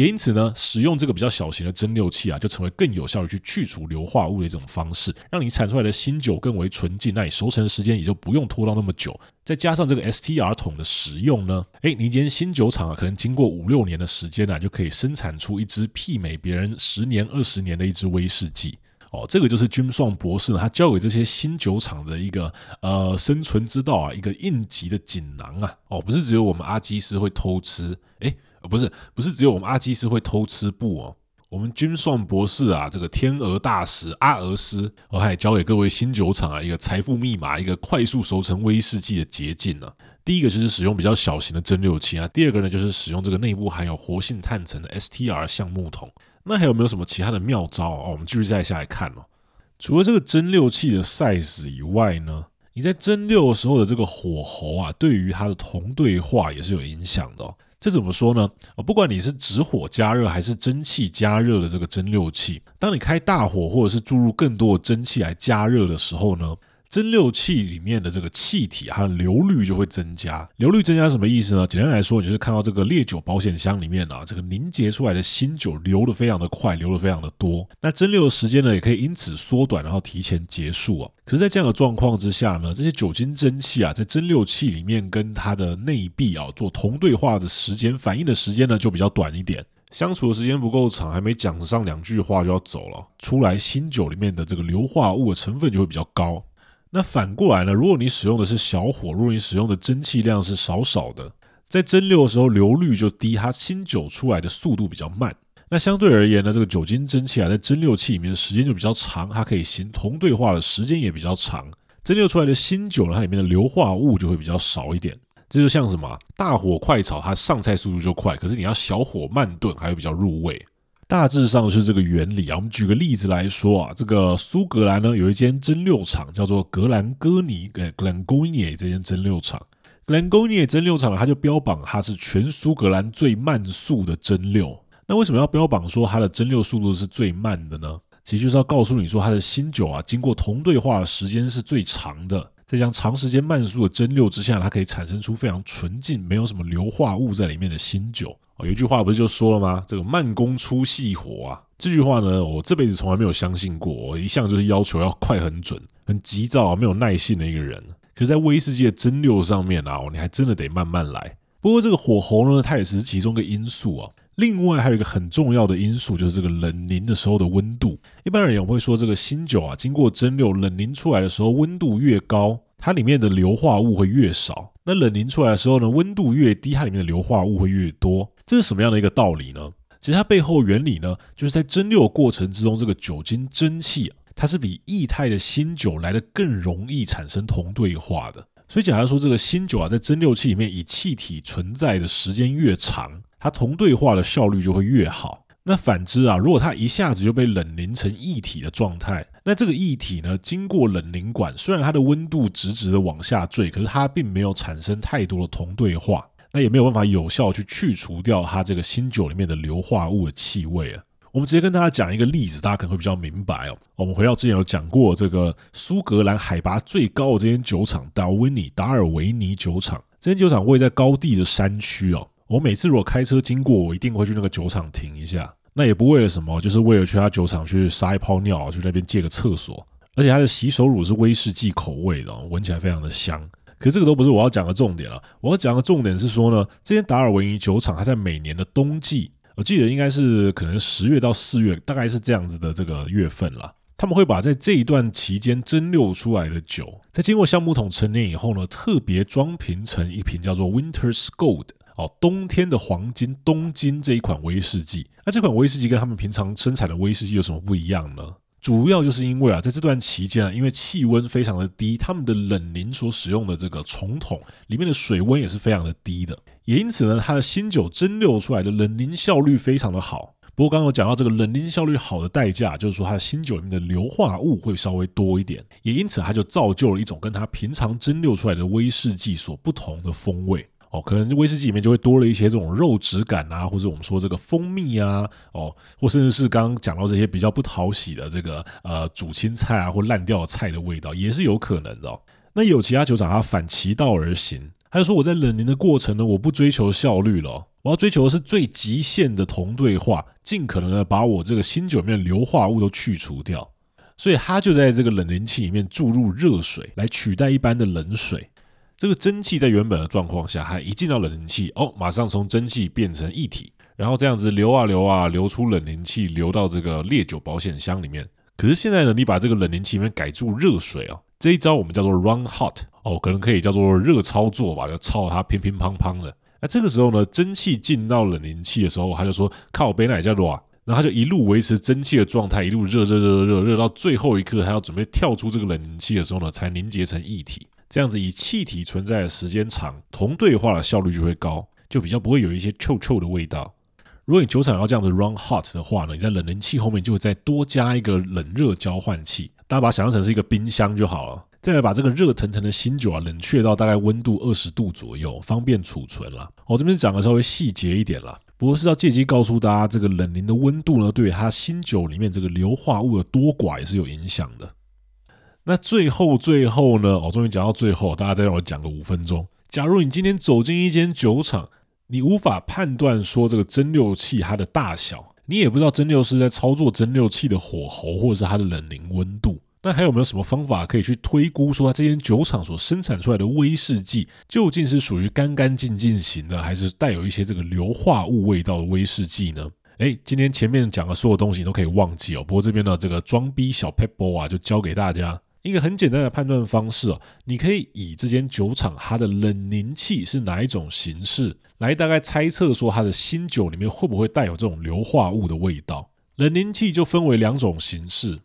也因此呢，使用这个比较小型的蒸馏器啊，就成为更有效率去去除硫化物的一种方式，让你产出来的新酒更为纯净，那你熟成的时间也就不用拖到那么久。再加上这个 STR 桶的使用呢，诶，你一间新酒厂啊，可能经过五六年的时间啊，就可以生产出一支媲美别人十年、二十年的一支威士忌。哦，这个就是 Jim Swan 博士呢，他教给这些新酒厂的一个呃生存之道啊，一个应急的锦囊啊。哦，不是只有我们阿基师会偷吃，诶。不是，不是只有我们阿基斯会偷吃布哦。我们军算博士啊，这个天鹅大使阿俄斯，我还教给各位新酒厂啊一个财富密码，一个快速熟成威士忌的捷径呢。第一个就是使用比较小型的蒸馏器啊，第二个呢就是使用这个内部含有活性炭层的 STR 橡木桶。那还有没有什么其他的妙招哦？我们继续再下来看哦。除了这个蒸馏器的 size 以外呢，你在蒸馏的时候的这个火候啊，对于它的同对化也是有影响的哦。这怎么说呢？不管你是直火加热还是蒸汽加热的这个蒸馏器，当你开大火或者是注入更多的蒸汽来加热的时候呢，蒸馏器里面的这个气体它的流率就会增加，流率增加什么意思呢？简单来说，你就是看到这个烈酒保险箱里面啊，这个凝结出来的新酒流得非常的快，流得非常的多。那蒸馏的时间呢，也可以因此缩短，然后提前结束啊。可是，在这样的状况之下呢，这些酒精蒸汽啊，在蒸馏器里面跟它的内壁啊做同对化的时间，反应的时间呢就比较短一点，相处的时间不够长，还没讲上两句话就要走了，出来新酒里面的这个硫化物的成分就会比较高。那反过来呢？如果你使用的是小火，如果你使用的蒸汽量是少少的，在蒸馏的时候流率就低，它新酒出来的速度比较慢。那相对而言呢，这个酒精蒸汽啊，在蒸馏器里面的时间就比较长，它可以行同对化的时间也比较长。蒸馏出来的新酒呢，它里面的硫化物就会比较少一点。这就像什么？大火快炒，它上菜速度就快，可是你要小火慢炖，还会比较入味。大致上是这个原理啊。我们举个例子来说啊，这个苏格兰呢有一间蒸馏厂叫做格兰哥尼，呃，Glengoyne 这间蒸馏厂，Glengoyne 蒸馏厂它就标榜它是全苏格兰最慢速的蒸馏。那为什么要标榜说它的蒸馏速度是最慢的呢？其实就是要告诉你说它的新酒啊，经过同对化的时间是最长的。在这样长时间慢速的蒸馏之下，它可以产生出非常纯净、没有什么硫化物在里面的新酒。哦，有一句话不是就说了吗？这个慢工出细活啊。这句话呢，我这辈子从来没有相信过。我一向就是要求要快、很准、很急躁、没有耐性的一个人。可是，在威士忌的蒸馏上面啊，你还真的得慢慢来。不过，这个火候呢，它也是其中一个因素啊。另外，还有一个很重要的因素，就是这个冷凝的时候的温度。一般而言，我们会说，这个新酒啊，经过蒸馏冷凝出来的时候，温度越高，它里面的硫化物会越少。那冷凝出来的时候呢，温度越低，它里面的硫化物会越多。这是什么样的一个道理呢？其实它背后原理呢，就是在蒸馏过程之中，这个酒精蒸汽啊，它是比液态的新酒来得更容易产生同对化的。所以，假如说这个新酒啊，在蒸馏器里面以气体存在的时间越长，它同对化的效率就会越好。那反之啊，如果它一下子就被冷凝成液体的状态，那这个液体呢，经过冷凝管，虽然它的温度直直的往下坠，可是它并没有产生太多的同对化，那也没有办法有效去去除掉它这个新酒里面的硫化物的气味啊。我们直接跟大家讲一个例子，大家可能会比较明白哦。我们回到之前有讲过这个苏格兰海拔最高的这间酒厂达尔维尼达尔维尼酒厂，这间酒厂位在高地的山区哦。我每次如果开车经过，我一定会去那个酒厂停一下。那也不为了什么，就是为了去他酒厂去撒一泡尿，去那边借个厕所。而且它的洗手乳是威士忌口味的，闻起来非常的香。可是这个都不是我要讲的重点了。我要讲的重点是说呢，这间达尔维尼酒厂它在每年的冬季，我记得应该是可能十月到四月，大概是这样子的这个月份了。他们会把在这一段期间蒸馏出来的酒，在经过橡木桶陈年以后呢，特别装瓶成一瓶叫做 Winter's Gold 哦，冬天的黄金冬金这一款威士忌。那这款威士忌跟他们平常生产的威士忌有什么不一样呢？主要就是因为啊，在这段期间啊，因为气温非常的低，他们的冷凝所使用的这个虫桶里面的水温也是非常的低的，也因此呢，它的新酒蒸馏出来的冷凝效率非常的好。不过刚刚有讲到这个冷凝效率好的代价，就是说它的新酒里面的硫化物会稍微多一点，也因此它就造就了一种跟它平常蒸馏出来的威士忌所不同的风味。哦，可能威士忌里面就会多了一些这种肉质感啊，或者我们说这个蜂蜜啊，哦，或甚至是刚刚讲到这些比较不讨喜的这个呃煮青菜啊或烂掉的菜的味道，也是有可能的。那有其他酒厂他反其道而行，他就说我在冷凝的过程呢，我不追求效率了，我要追求的是最极限的同对化，尽可能的把我这个新酒里面的硫化物都去除掉。所以他就在这个冷凝器里面注入热水来取代一般的冷水。这个蒸汽在原本的状况下，还一进到冷凝器，哦，马上从蒸汽变成液体，然后这样子流啊流啊，流出冷凝器，流到这个烈酒保险箱里面。可是现在呢，你把这个冷凝器里面改注热水哦，这一招我们叫做 run hot 哦，可能可以叫做热操作吧，就操它乒乒乓乓的。那这个时候呢，蒸汽进到冷凝器的时候，他就说靠北奶叫热，然后他就一路维持蒸汽的状态，一路热热热热热到最后一刻，他要准备跳出这个冷凝器的时候呢，才凝结成液体。这样子以气体存在的时间长，同对化的效率就会高，就比较不会有一些臭臭的味道。如果你酒厂要这样子 run hot 的话呢，你在冷凝器后面就会再多加一个冷热交换器，大家把它想象成是一个冰箱就好了。再来把这个热腾腾的新酒啊冷却到大概温度二十度左右，方便储存了。我这边讲的稍微细节一点了，不过是要借机告诉大家，这个冷凝的温度呢，对它新酒里面这个硫化物的多寡也是有影响的。那最后最后呢？我终于讲到最后，大家再让我讲个五分钟。假如你今天走进一间酒厂，你无法判断说这个蒸馏器它的大小，你也不知道蒸馏师在操作蒸馏器的火候或者是它的冷凝温度，那还有没有什么方法可以去推估说它这间酒厂所生产出来的威士忌究竟是属于干干净净型的，还是带有一些这个硫化物味道的威士忌呢？哎，今天前面讲的所有东西你都可以忘记哦。不过这边的这个装逼小撇步啊，就教给大家。一个很简单的判断方式哦，你可以以这间酒厂它的冷凝器是哪一种形式，来大概猜测说它的新酒里面会不会带有这种硫化物的味道。冷凝器就分为两种形式，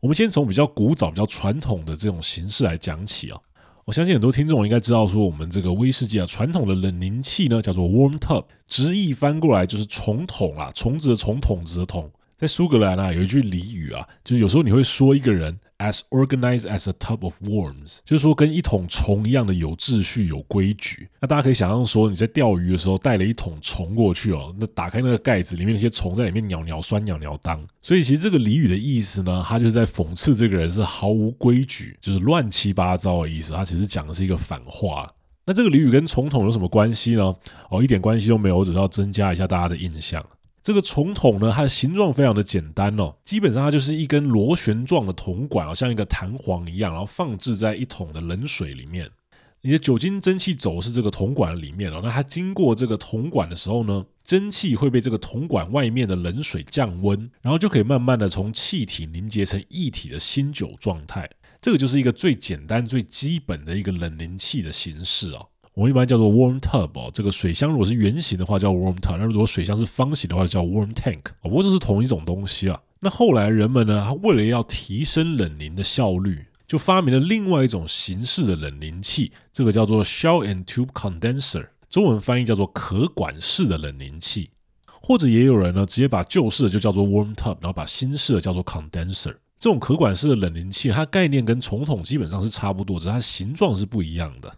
我们先从比较古早、比较传统的这种形式来讲起啊。我相信很多听众应该知道说，我们这个威士忌啊，传统的冷凝器呢叫做 warm tub，直译翻过来就是重桶啊，虫子的虫，桶子的桶。在苏格兰啊，有一句俚语啊，就是有时候你会说一个人 as organized as a tub of worms，就是说跟一桶虫一样的有秩序、有规矩。那大家可以想象说，你在钓鱼的时候带了一桶虫过去哦，那打开那个盖子，里面那些虫在里面鸟鸟酸、鸟鸟当。所以其实这个俚语的意思呢，它就是在讽刺这个人是毫无规矩，就是乱七八糟的意思。它其实讲的是一个反话。那这个俚语跟虫桶有什么关系呢？哦，一点关系都没有，我只是要增加一下大家的印象。这个虫桶呢，它的形状非常的简单哦，基本上它就是一根螺旋状的铜管啊，像一个弹簧一样，然后放置在一桶的冷水里面。你的酒精蒸汽走是这个铜管里面哦，那它经过这个铜管的时候呢，蒸汽会被这个铜管外面的冷水降温，然后就可以慢慢的从气体凝结成液体的新酒状态。这个就是一个最简单、最基本的一个冷凝器的形式哦。我们一般叫做 warm tub 哦，这个水箱如果是圆形的话叫 warm tub，那如果水箱是方形的话叫 warm tank，不过这是同一种东西啊。那后来人们呢，他为了要提升冷凝的效率，就发明了另外一种形式的冷凝器，这个叫做 shell and tube condenser，中文翻译叫做可管式的冷凝器，或者也有人呢直接把旧式的就叫做 warm tub，然后把新式的叫做 condenser。这种可管式的冷凝器，它概念跟虫桶基本上是差不多，只是它形状是不一样的。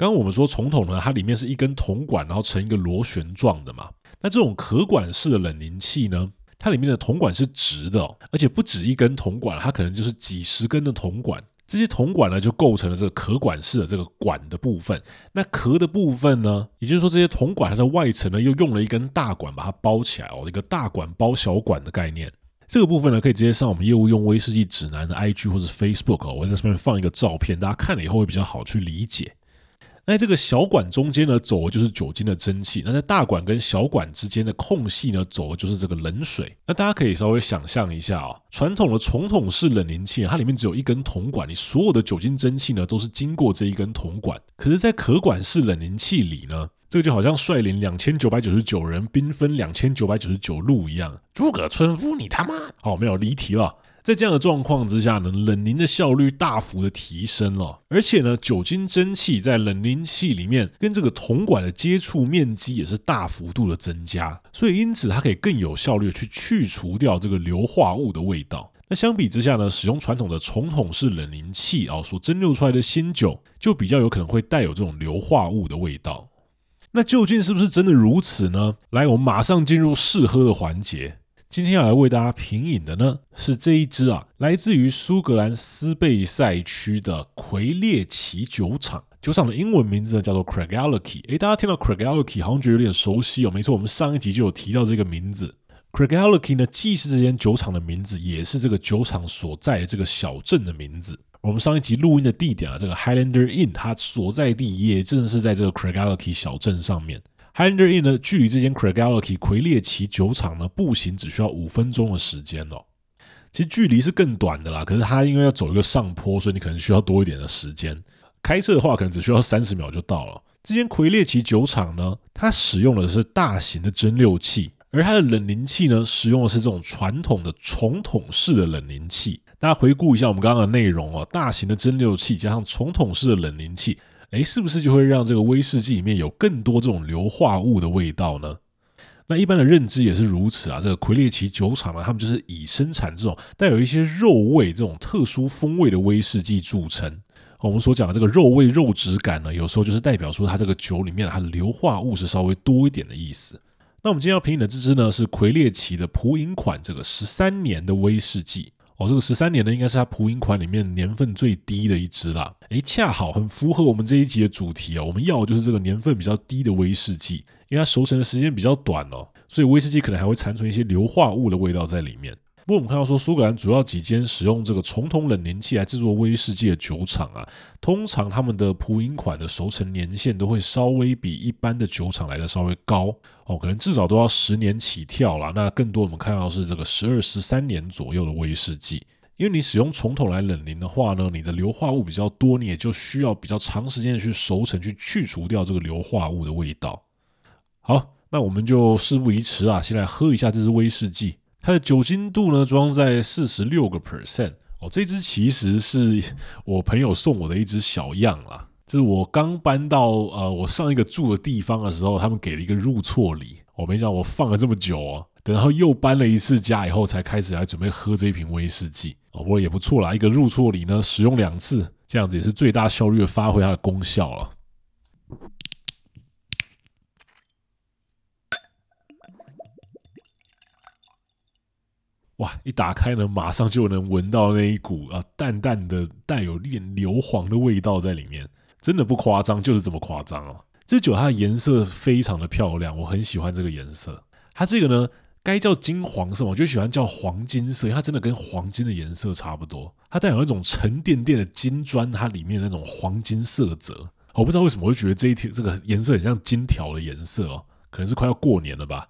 刚刚我们说虫桶呢，它里面是一根铜管，然后成一个螺旋状的嘛。那这种壳管式的冷凝器呢，它里面的铜管是直的哦，而且不止一根铜管，它可能就是几十根的铜管。这些铜管呢，就构成了这个壳管式的这个管的部分。那壳的部分呢，也就是说这些铜管它的外层呢，又用了一根大管把它包起来哦，一个大管包小管的概念。这个部分呢，可以直接上我们业务用威士忌指南的 IG 或者 Facebook 哦，我在上面放一个照片，大家看了以后会比较好去理解。在这个小管中间呢，走的就是酒精的蒸汽；那在大管跟小管之间的空隙呢，走的就是这个冷水。那大家可以稍微想象一下啊、传统的虫桶式冷凝器，它里面只有一根铜管，你所有的酒精蒸汽呢都是经过这一根铜管。可是，在壳管式冷凝器里呢，这个就好像率领两千九百九十九人兵分两千九百九十九路一样。诸葛村夫，你他妈！哦，没有离题了。在这样的状况之下呢，冷凝的效率大幅的提升了，而且呢，酒精蒸汽在冷凝器里面跟这个铜管的接触面积也是大幅度的增加，所以因此它可以更有效率去去除掉这个硫化物的味道。那相比之下呢，使用传统的虫桶式冷凝器啊，所蒸馏出来的新酒就比较有可能会带有这种硫化物的味道。那究竟是不是真的如此呢？来，我们马上进入试喝的环节。今天要来为大家品饮的呢，是这一支啊，来自于苏格兰斯贝塞区的魁列奇酒厂。酒厂的英文名字呢叫做 Craigellachie。诶，大家听到 Craigellachie 好像觉得有点熟悉哦。没错，我们上一集就有提到这个名字。Craigellachie 呢，既是这间酒厂的名字，也是这个酒厂所在的这个小镇的名字。我们上一集录音的地点啊，这个 Highlander Inn 它所在地也正是在这个 Craigellachie 小镇上面。Hinder in 呢，距离这间 Craigallachie 魁列奇酒厂呢，步行只需要五分钟的时间哦。其实距离是更短的啦，可是它因为要走一个上坡，所以你可能需要多一点的时间。开车的话，可能只需要三十秒就到了。这间魁列奇酒厂呢，它使用的是大型的蒸馏器，而它的冷凝器呢，使用的是这种传统的重筒式的冷凝器。大家回顾一下我们刚刚的内容哦，大型的蒸馏器加上重筒式的冷凝器，诶，是不是就会让这个威士忌里面有更多这种硫化物的味道呢？那一般的认知也是如此啊。这个魁列奇酒厂呢，他们就是以生产这种带有一些肉味、这种特殊风味的威士忌著称。我们所讲的这个肉味、肉质感呢，有时候就是代表说它这个酒里面它的硫化物是稍微多一点的意思。那我们今天要品饮的这支呢，是魁列奇的普饮款这个十三年的威士忌。哦，这个十三年呢，应该是它蒲银款里面年份最低的一支啦。诶，恰好很符合我们这一集的主题啊。我们要的就是这个年份比较低的威士忌，因为它熟成的时间比较短哦，所以威士忌可能还会残存一些硫化物的味道在里面。不过我们看到说，苏格兰主要几间使用这个重筒冷凝器来制作威士忌的酒厂啊，通常他们的普饮款的熟成年限都会稍微比一般的酒厂来的稍微高哦，可能至少都要十年起跳啦。那更多我们看到是这个十二、十三年左右的威士忌，因为你使用重桶来冷凝的话呢，你的硫化物比较多，你也就需要比较长时间的去熟成，去去除掉这个硫化物的味道。好，那我们就事不宜迟啊，先来喝一下这支威士忌。它的酒精度呢，装在四十六个 percent 哦。这支其实是我朋友送我的一支小样啦。这是我刚搬到呃我上一个住的地方的时候，他们给了一个入错礼。我没想到我放了这么久哦，等然后又搬了一次家以后，才开始来准备喝这一瓶威士忌哦。不过也不错啦，一个入错礼呢，使用两次，这样子也是最大效率的发挥它的功效了。哇！一打开呢，马上就能闻到那一股啊淡淡的带有一点硫磺的味道在里面，真的不夸张，就是这么夸张哦。这酒它的颜色非常的漂亮，我很喜欢这个颜色。它这个呢，该叫金黄色，我就喜欢叫黄金色，因为它真的跟黄金的颜色差不多。它带有那种沉甸甸的金砖，它里面那种黄金色泽。我不知道为什么我会觉得这一条这个颜色很像金条的颜色哦，可能是快要过年了吧。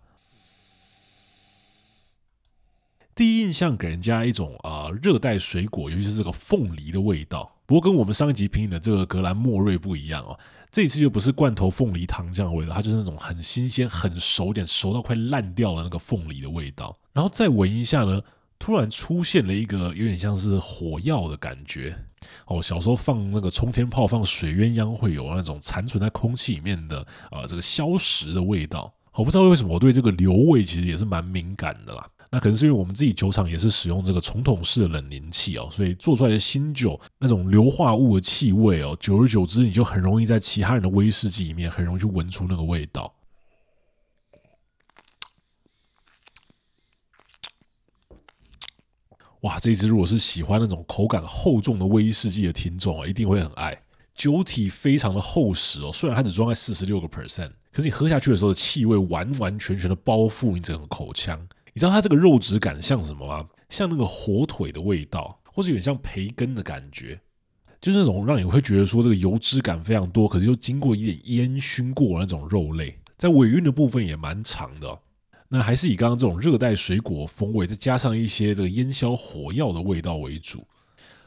第一印象给人家一种啊热带水果，尤其是这个凤梨的味道。不过跟我们上一集品饮的这个格兰莫瑞不一样哦，这次又不是罐头凤梨糖浆的味道，它就是那种很新鲜、很熟点、熟到快烂掉的那个凤梨的味道。然后再闻一下呢，突然出现了一个有点像是火药的感觉哦。小时候放那个冲天炮、放水鸳鸯会有那种残存在空气里面的啊这个硝石的味道。我不知道为什么我对这个硫味其实也是蛮敏感的啦。那可能是因为我们自己酒厂也是使用这个重筒式的冷凝器哦，所以做出来的新酒那种硫化物的气味哦，久而久之你就很容易在其他人的威士忌里面很容易去闻出那个味道。哇，这一支如果是喜欢那种口感厚重的威士忌的听众啊，一定会很爱。酒体非常的厚实哦，虽然它只装在四十六个 percent，可是你喝下去的时候的气味完完全全的包覆你整个口腔。你知道它这个肉质感像什么吗？像那个火腿的味道，或者有点像培根的感觉，就是那种让你会觉得说这个油脂感非常多，可是又经过一点烟熏过那种肉类，在尾韵的部分也蛮长的。那还是以刚刚这种热带水果风味，再加上一些这个烟硝火药的味道为主。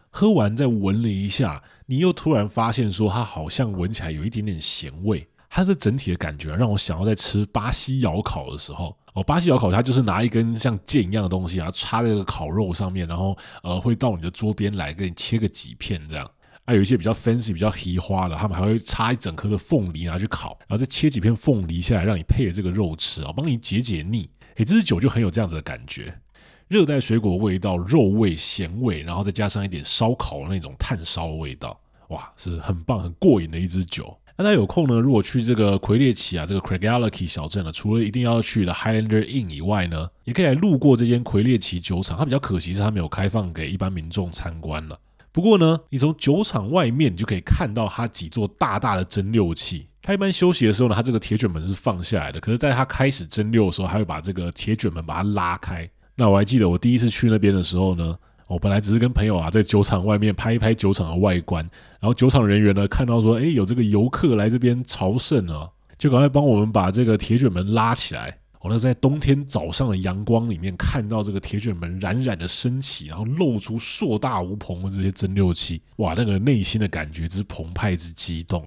喝完再闻了一下，你又突然发现说它好像闻起来有一点点咸味。它这整体的感觉让我想要在吃巴西窑烤的时候。哦，巴西窑烤它就是拿一根像剑一样的东西，然后插在这个烤肉上面，然后呃会到你的桌边来给你切个几片这样。啊，有一些比较 fancy、比较奇花的，他们还会插一整颗的凤梨拿去烤，然后再切几片凤梨下来让你配着这个肉吃啊，帮你解解腻。诶，这支酒就很有这样子的感觉，热带水果味道、肉味、咸味，然后再加上一点烧烤的那种炭烧味道，哇，是很棒、很过瘾的一支酒。那大家有空呢，如果去这个魁列奇啊，这个 Craigellachie 小镇呢，除了一定要去的 Highlander Inn 以外呢，也可以来路过这间魁列奇酒厂。它比较可惜是它没有开放给一般民众参观了。不过呢，你从酒厂外面你就可以看到它几座大大的蒸馏器。它一般休息的时候呢，它这个铁卷门是放下来的。可是，在它开始蒸馏的时候，它会把这个铁卷门把它拉开。那我还记得我第一次去那边的时候呢。我本来只是跟朋友啊在酒厂外面拍一拍酒厂的外观，然后酒厂人员呢看到说，哎，有这个游客来这边朝圣啊，就赶快帮我们把这个铁卷门拉起来。我呢在冬天早上的阳光里面看到这个铁卷门冉冉的升起，然后露出硕大无朋的这些蒸馏器，哇，那个内心的感觉之澎湃之激动。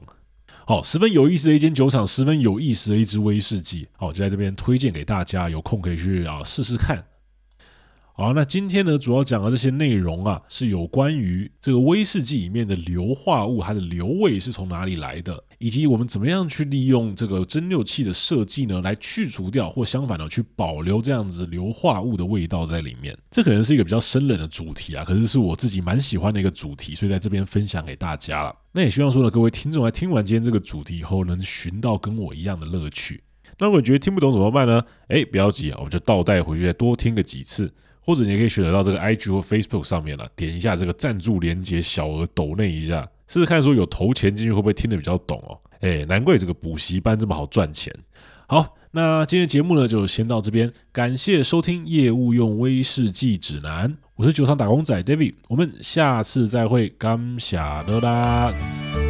好，十分有意思的一间酒厂，十分有意思的一支威士忌，好，就在这边推荐给大家，有空可以去啊试试看。好，那今天呢，主要讲的这些内容啊，是有关于这个威士忌里面的硫化物，它的硫味是从哪里来的，以及我们怎么样去利用这个蒸馏器的设计呢，来去除掉或相反的去保留这样子硫化物的味道在里面。这可能是一个比较生冷的主题啊，可是是我自己蛮喜欢的一个主题，所以在这边分享给大家了。那也希望说呢，各位听众在听完今天这个主题以后，能寻到跟我一样的乐趣。那如果觉得听不懂怎么办呢？哎，不要急啊，我们就倒带回去再多听个几次。或者你也可以选择到这个 IG 或 Facebook 上面了，点一下这个赞助连接，小额抖内一下，试试看说有投钱进去会不会听得比较懂哦。哎，难怪这个补习班这么好赚钱。好，那今天节目呢就先到这边，感谢收听业务用威士忌指南，我是酒厂打工仔 David，我们下次再会，感谢的啦。